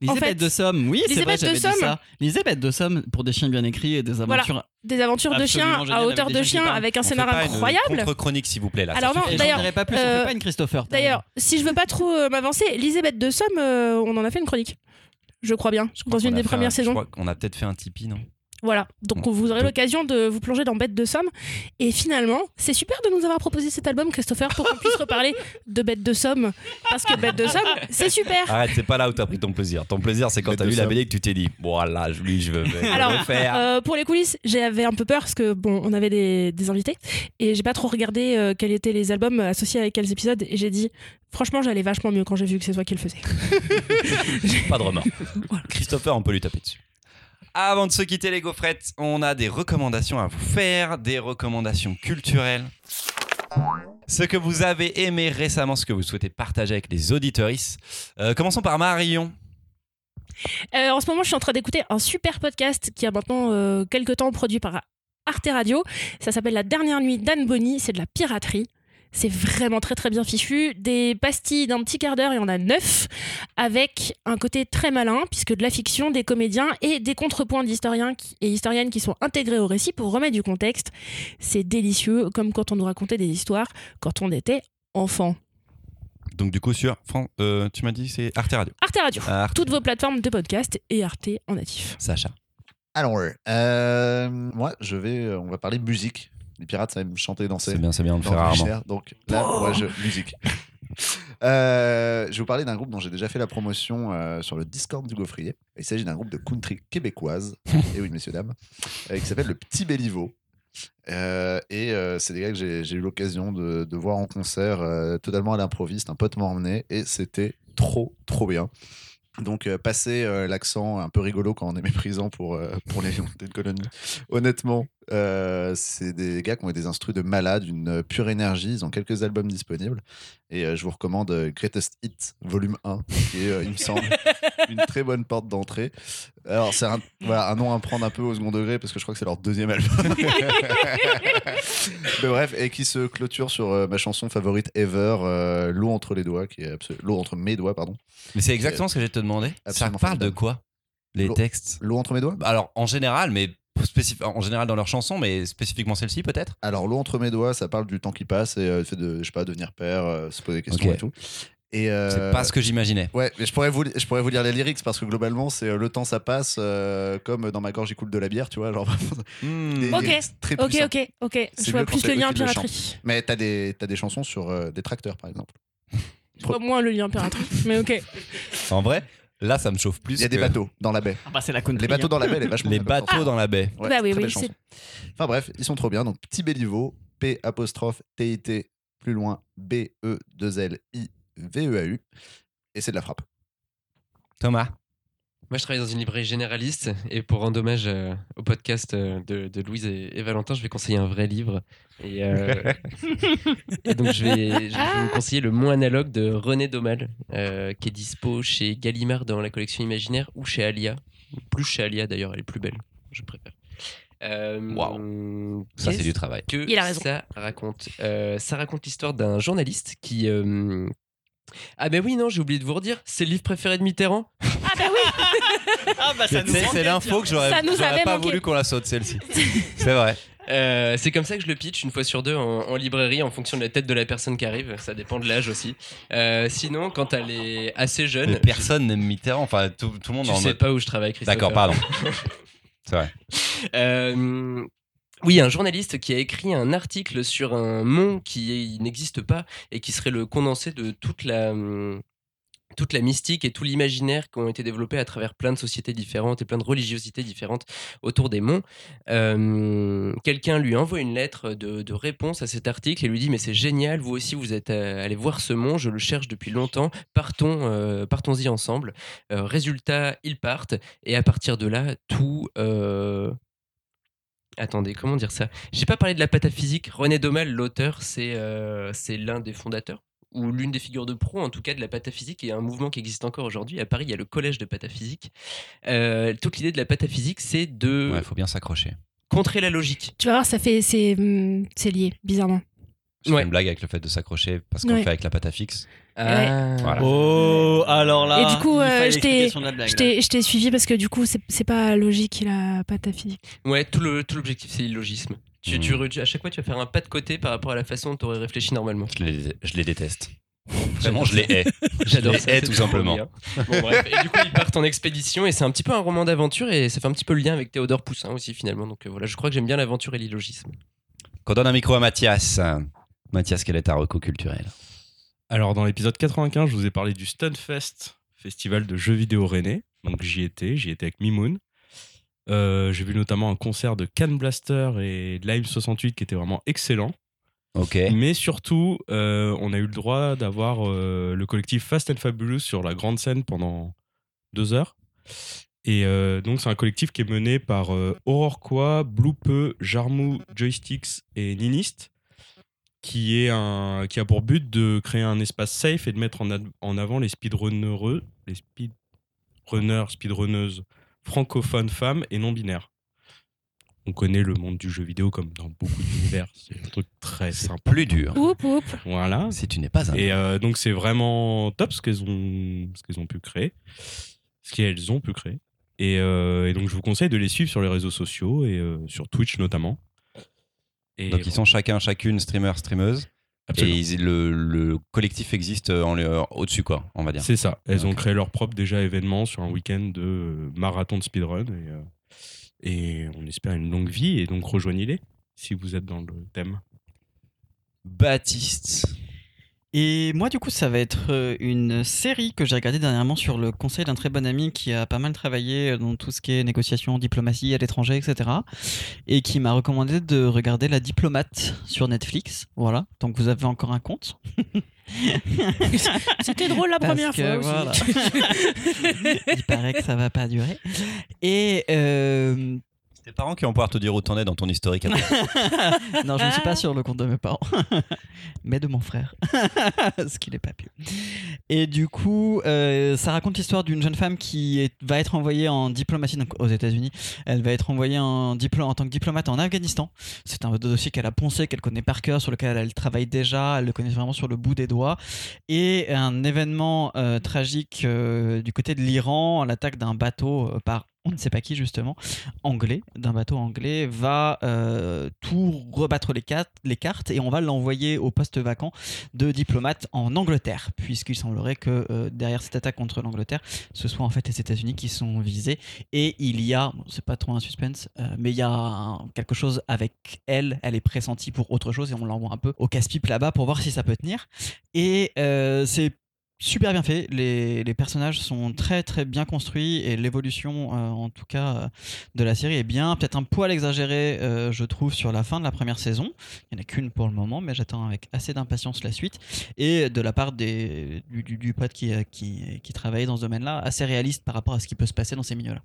Bête de Somme, oui, c'est vrai, Lisez Bête de j'avais dit Somme. ça. Lisez Bête de Somme pour des chiens bien écrits et des Voilà. aventures. des aventures de chiens à hauteur de chiens avec un On scénario pas une incroyable. Contre-chronique, s'il vous plaît. Là, Alors ça non, d'ailleurs, dirais pas plus, on euh, fait pas une Christopher. D'ailleurs, si je veux pas trop euh, m'avancer, Elisabeth de Somme, euh, on en a fait une chronique. Je crois bien, Je crois dans une des premières un- saisons. Je crois qu'on a peut-être fait un Tipeee, non? Voilà, donc vous aurez l'occasion de vous plonger dans Bête de Somme. Et finalement, c'est super de nous avoir proposé cet album, Christopher, pour qu'on puisse reparler de Bête de Somme. Parce que Bête de Somme, c'est super. Arrête, c'est pas là où t'as pris ton plaisir. Ton plaisir, c'est quand t'as lu la. BD que tu t'es dit, voilà, lui, je veux le Alors, faire. Euh, pour les coulisses, j'avais un peu peur parce que bon, on avait des, des invités et j'ai pas trop regardé euh, quels étaient les albums associés avec quels épisodes et j'ai dit franchement j'allais vachement mieux quand j'ai vu que c'est toi qui le faisais. Pas de remords. Voilà. Christopher, on peut lui taper dessus. Avant de se quitter les gaufrettes, on a des recommandations à vous faire, des recommandations culturelles. Ce que vous avez aimé récemment, ce que vous souhaitez partager avec les auditeuristes. Euh, commençons par Marion. Euh, en ce moment, je suis en train d'écouter un super podcast qui a maintenant euh, quelques temps produit par Arte Radio. Ça s'appelle La dernière nuit d'Anne Bonny. C'est de la piraterie. C'est vraiment très très bien fichu. Des pastilles d'un petit quart d'heure, il y en a neuf, avec un côté très malin, puisque de la fiction, des comédiens et des contrepoints d'historiens et historiennes qui sont intégrés au récit pour remettre du contexte. C'est délicieux, comme quand on nous racontait des histoires quand on était enfant. Donc du coup sur, Fran- euh, tu m'as dit c'est Arte Radio. Arte Radio. Arte. Toutes vos plateformes de podcast et Arte en natif. Sacha. Alors, euh, moi, je vais, on va parler musique. Les pirates, ça aime chanter et danser. C'est bien, c'est bien, on le fait rarement. cher, donc là, moi, je, musique. Euh, je vais vous parler d'un groupe dont j'ai déjà fait la promotion euh, sur le Discord du Gaufrier. Il s'agit d'un groupe de country québécoise, et oui, messieurs, dames, euh, qui s'appelle le Petit Béliveau. Euh, et euh, c'est des gars que j'ai eu l'occasion de, de voir en concert euh, totalement à l'improviste. Un pote m'a emmené et c'était trop, trop bien. Donc, euh, passer euh, l'accent un peu rigolo quand on est méprisant pour, euh, pour les d'une colonie. Honnêtement, euh, c'est des gars qui ont des instrus de malade, une pure énergie. Ils ont quelques albums disponibles. Et euh, je vous recommande euh, Greatest Hit, volume 1, qui est, euh, il me semble, une très bonne porte d'entrée. Alors, c'est un, voilà, un nom à prendre un peu au second degré, parce que je crois que c'est leur deuxième album. Mais bref, et qui se clôture sur euh, ma chanson favorite ever, euh, L'eau entre les doigts, qui est L'eau entre mes doigts, pardon. Mais c'est exactement ce que j'ai te demandé. Ça parle de quoi Les textes? L'eau entre mes doigts? Alors en général, mais en général dans leurs chansons, mais spécifiquement celle-ci peut-être? Alors, l'eau entre mes doigts, ça parle du temps qui passe et euh, le fait de, je sais pas, devenir père, euh, se poser des questions Ok. et tout. Et, euh, C'est pas ce que j'imaginais. Ouais, mais je pourrais, vous, je pourrais vous lire les lyrics parce que globalement, c'est euh, le temps ça passe, euh, comme dans ma gorge il coule de la bière, tu vois. Genre, vraiment, Hmm. Ok, très Ok, ok, ok. C'est Je vois quand plus c'est le eux lien qui le piraterie. Mais t'as des, t'as des chansons sur euh, des tracteurs, par exemple. Je vois moins le lien piraterie. Mais ok. En vrai, là ça me chauffe plus. Il y a des bateaux dans la baie. Ah bah c'est la country. Les bateaux dans la baie, elle est vachement Les bateaux dans la baie. Ouais, Bah oui, oui, c'est-. Enfin bref, ils sont trop bien. Donc, petit Béliveau, P apostrophe T-I-T, plus loin, B-E-2-L-I-V-E-A-U. E Et c'est de la frappe. Thomas? Moi, je travaille dans une librairie généraliste et pour rendre hommage euh, au podcast euh, de, de Louise et, et Valentin, je vais conseiller un vrai livre. Et, euh, et donc, je vais, je vais vous conseiller Le Mont analogue de René Daumal, euh, qui est dispo chez Gallimard dans la collection imaginaire ou chez Alia. Plus chez Alia d'ailleurs, elle est plus belle, je préfère. Waouh. Ça c'est du travail. que Il a raison. ça raconte? Euh, Ça raconte l'histoire d'un journaliste qui. Ah, ben oui, non, j'ai oublié de vous redire, c'est le livre préféré de Mitterrand. Ah bah oui Ah bah ça nous C'est c'est l'info que j'aurais Ça nous j'aurais avait pas manqué. voulu qu'on la saute celle-ci. C'est vrai. Euh, c'est comme ça que je le pitch une fois sur deux en, en librairie en fonction de la tête de la personne qui arrive. Ça dépend de l'âge aussi. Euh, sinon, quand elle est assez jeune, Mais personne n'aime Mitterrand. Enfin tout, tout le monde tu en sais mode. pas où je travaille, Christophe. D'accord, pardon. C'est vrai. Euh, oui, un journaliste qui a écrit un article sur un mont qui n'existe pas et qui serait le condensé de toute la, hum, toute la mystique et tout l'imaginaire qui ont été développés à travers plein de sociétés différentes et plein de religiosités différentes autour des monts. Euh, Quelqu'un lui envoie une lettre de, de réponse à cet article et lui dit mais c'est génial, vous aussi vous êtes euh, allé voir ce mont, je le cherche depuis longtemps, partons, euh, partons-y ensemble. Euh, résultat, ils partent et à partir de là, tout... Attendez, comment dire ça? J'ai pas parlé de la pataphysique. René Daumal, l'auteur, c'est euh, c'est l'un des fondateurs ou l'une des figures de pro, en tout cas, de la pataphysique, et un mouvement qui existe encore aujourd'hui. À Paris, il y a le collège de pataphysique. Euh, toute l'idée de la pataphysique, c'est de Ouais, faut bien s'accrocher. contrer la logique. Tu vas voir, ça fait. C'est hum, c'est lié, bizarrement. Je fais Ouais. une blague avec le fait de s'accrocher parce qu'on Ouais. le fait avec la pâte à fixe. Ah. Voilà. Oh, alors là. Et du coup, euh, je t'ai- la suivi parce que du coup, c'est pas logique, il a pas ta physique. Ouais, tout l'objectif, c'est l'illogisme. Tu, Hmm. tu à chaque fois, tu vas faire un pas de côté par rapport à la façon dont tu aurais réfléchi normalement. Je les, je les déteste. Vraiment, je les hais. J'adore les ça, hais, tout simplement. Bon, bref. Et du coup, ils partent en expédition et c'est un petit peu un roman d'aventure et ça fait un petit peu le lien avec Théodore Poussin aussi finalement. Donc euh, voilà, je crois que j'aime bien l'aventure et l'illogisme. Qu'on donne un micro à Mathias. Mathias, quel est ta reco culturel Alors, dans l'épisode 95, je vous ai parlé du Stunfest, festival de jeux vidéo rennais. Donc, j'y étais, j'y étais avec Mimoun. Euh, J'ai vu notamment un concert de Can Blaster et Lime 68 qui était vraiment excellent. Ok. Mais surtout, euh, on a eu le droit d'avoir euh, le collectif Fast and Fabulous sur la grande scène pendant deux heures. Et donc, c'est un collectif qui est mené par Aurore Quoi, Bloupe, Jarmou, Joysticks et Ninist, qui, est un, qui a pour but de créer un espace safe et de mettre en, ad- en avant les speedrunners, les speedrunners, speedrunneuses francophones femmes et non binaires. On connaît le monde du jeu vidéo comme dans beaucoup d'univers. C'est un truc très simple. plus dur. Oup, oup. Voilà. Si tu n'es pas un. Et euh, donc c'est vraiment top ce qu'elles ont, ce qu'elles ont pu créer, ce qu'elles ont pu créer. Et, euh, et donc je vous conseille de les suivre sur les réseaux sociaux et euh, sur Twitch notamment. Et Donc ils sont chacun, chacune streamer, streameuse. Absolument. Et ils- le, le collectif existe au-dessus, quoi, on va dire. C'est ça. Elles ont créé leur propre déjà événement sur un week-end de euh, marathon de speedrun et, euh, et on espère une longue vie et donc rejoignez-les si vous êtes dans le thème. Baptiste. Et moi, du coup, ça va être euh, une série que j'ai regardée dernièrement sur le conseil d'un très bon ami qui a pas mal travaillé dans tout ce qui est négociation, diplomatie à l'étranger, etc. Et qui m'a recommandé de regarder La Diplomate sur Netflix. Voilà. Donc, vous avez encore un compte. C'était drôle la Parce première que, fois aussi. voilà. Il paraît que ça va pas durer. Et euh, tes parents qui vont pouvoir te dire où t'en es dans ton historique. non, je ne suis pas sur le compte de mes parents, mais de mon frère, ce qui n'est pas pieux. Et du coup, euh, ça raconte l'histoire d'une jeune femme qui va être envoyée en diplomatie aux États-Unis. Elle va être envoyée en, en tant que diplomate en Afghanistan. C'est un dossier qu'elle a poncé, qu'elle connaît par cœur, sur lequel elle travaille déjà. Elle le connaît vraiment sur le bout des doigts. Et un événement euh, tragique euh, du côté de l'Iran, l'attaque d'un bateau par on ne sait pas qui justement, anglais, d'un bateau anglais, va euh, tout rebattre les, cartes, les cartes et on va l'envoyer au poste vacant de diplomate en Angleterre, puisqu'il semblerait que euh, derrière cette attaque contre l'Angleterre, ce soit en fait les États-Unis qui sont visés. Et il y a, c'est pas trop un suspense, euh, mais il y a quelque chose avec elle, elle est pressentie pour autre chose et on l'envoie un peu au casse-pipe là-bas pour voir si ça peut tenir. Et c'est super bien fait. Les, personnages sont très très bien construits et l'évolution, euh, en tout cas, euh, de la série est bien. Peut-être un poil exagéré, euh, je trouve, sur la fin de la première saison. Il n'y en a qu'une pour le moment, mais j'attends avec assez d'impatience la suite. Et de la part du, pote qui, qui, qui travaille dans ce domaine-là, assez réaliste par rapport à ce qui peut se passer dans ces milieux-là.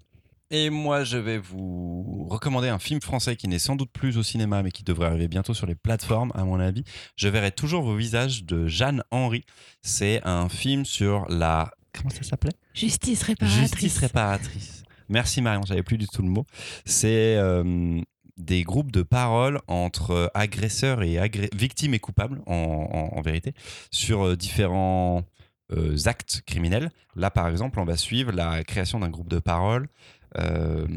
Et moi, je vais vous recommander un film français qui n'est sans doute plus au cinéma, mais qui devrait arriver bientôt sur les plateformes, à mon avis. Je verrai toujours vos visages de Jeanne Henry. C'est un film sur la. Comment ça s'appelait? Justice réparatrice. Justice réparatrice. Merci Marion, j'avais plus du tout le mot. C'est euh, des groupes de parole entre agresseurs et agré- victimes et coupables, en, en- en vérité, sur euh, différents euh, actes criminels. Là, par exemple, on va suivre la création d'un groupe de parole euh,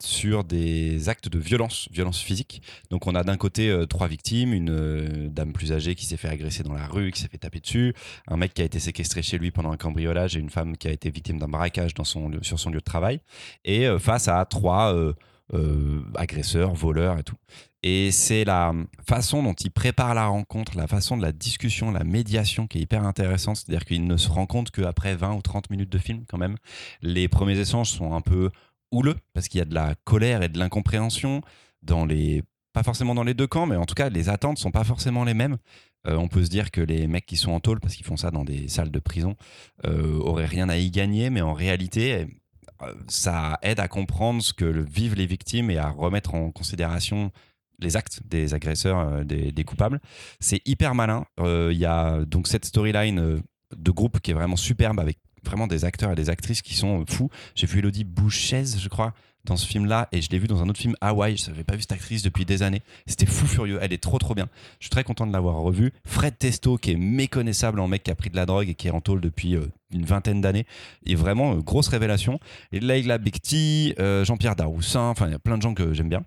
sur des actes de violence, violence physique. Donc on a d'un côté euh, trois victimes, une euh, dame plus âgée qui s'est fait agresser dans la rue, qui s'est fait taper dessus, un mec qui a été séquestré chez lui pendant un cambriolage et une femme qui a été victime d'un braquage dans son, sur son lieu de travail. Et face à trois agresseurs, voleurs et tout. Et c'est la façon dont il prépare la rencontre, la façon de la discussion, la médiation qui est hyper intéressante. C'est-à-dire qu'il ne se rend compte qu'après 20 ou 30 minutes de film, quand même, les premiers échanges sont un peu houleux parce qu'il y a de la colère et de l'incompréhension dans les pas forcément dans les deux camps mais en tout cas les attentes sont pas forcément les mêmes Euh, on peut se dire que les mecs qui sont en tôle parce qu'ils font ça dans des salles de prison euh, auraient rien à y gagner mais en réalité euh, ça aide à comprendre ce que vivent les victimes et à remettre en considération les actes des agresseurs, euh, des, des coupables. C'est hyper malin. Il y a donc cette storyline de groupe qui est vraiment superbe avec vraiment des acteurs et des actrices qui sont euh, fous. J'ai vu Elodie Bouchez, je crois, dans ce film-là et je l'ai vu dans un autre film Hawaii. Je n'avais pas vu cette actrice depuis des années. C'était fou furieux. Elle est trop trop bien. Je suis très content de l'avoir revue. Fred Testo, qui est méconnaissable en mec qui a pris de la drogue et qui est en tôle depuis euh, une vingtaine d'années, est vraiment euh, grosse révélation. Et Leila Bekti, euh, Jean-Pierre Daroussin, enfin il y a plein de gens que j'aime bien.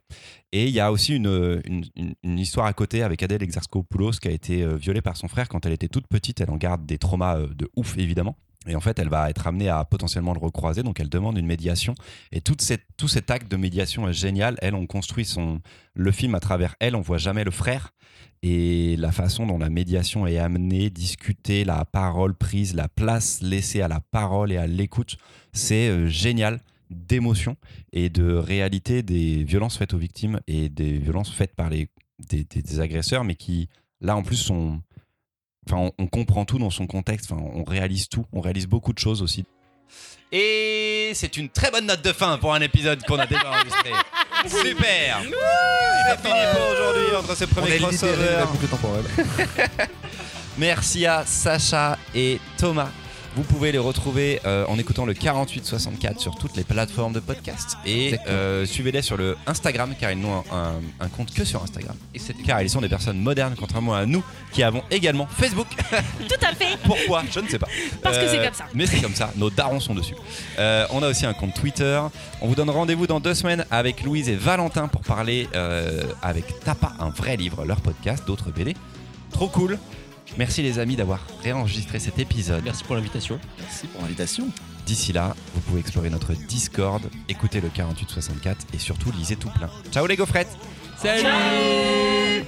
Et il y a aussi une, une, une- une histoire à côté avec Adèle Exarchopoulos qui a été euh, violée par son frère quand elle était toute petite. Elle en garde des traumas euh, de ouf évidemment. Et en fait, elle va être amenée à potentiellement le recroiser, donc elle demande une médiation. Et tout cet acte de médiation est génial. Elle, on construit son, le film à travers elle, on voit jamais le frère. Et la façon dont la médiation est amenée, discutée, la parole prise, la place laissée à la parole et à l'écoute, c'est euh, génial d'émotion et de réalité des violences faites aux victimes et des violences faites par les, des agresseurs, mais qui, là, en plus, sont... Enfin, on, on comprend tout dans son contexte, enfin, on réalise tout, on réalise beaucoup de choses aussi. Et c'est une très bonne note de fin pour un épisode qu'on a déjà enregistré. Super C'est fini pour aujourd'hui entre ce premier crossover. la boucle temporelle. Merci à Sacha et Thomas. Vous pouvez les retrouver euh, en écoutant le 4864 sur toutes les plateformes de podcast. Et euh, suivez-les sur le Instagram car ils n'ont un, un- un compte que sur Instagram. Et c'est- Car ils sont des personnes modernes contrairement à nous qui avons également Facebook. Tout à fait. Pourquoi? Je ne sais pas. Parce que c'est Euh, comme ça. Mais c'est comme ça, nos darons sont dessus. Euh, on a aussi un compte Twitter. On vous donne rendez-vous dans deux semaines avec Louise et Valentin pour parler euh, avec Tapa, un vrai livre, leur podcast, d'autres BD. Trop cool. Merci les amis d'avoir réenregistré cet épisode. Merci pour l'invitation. Merci pour l'invitation. D'ici là, vous pouvez explorer notre Discord, écouter le 4864 et surtout lisez tout plein. Ciao les gaufrettes Salut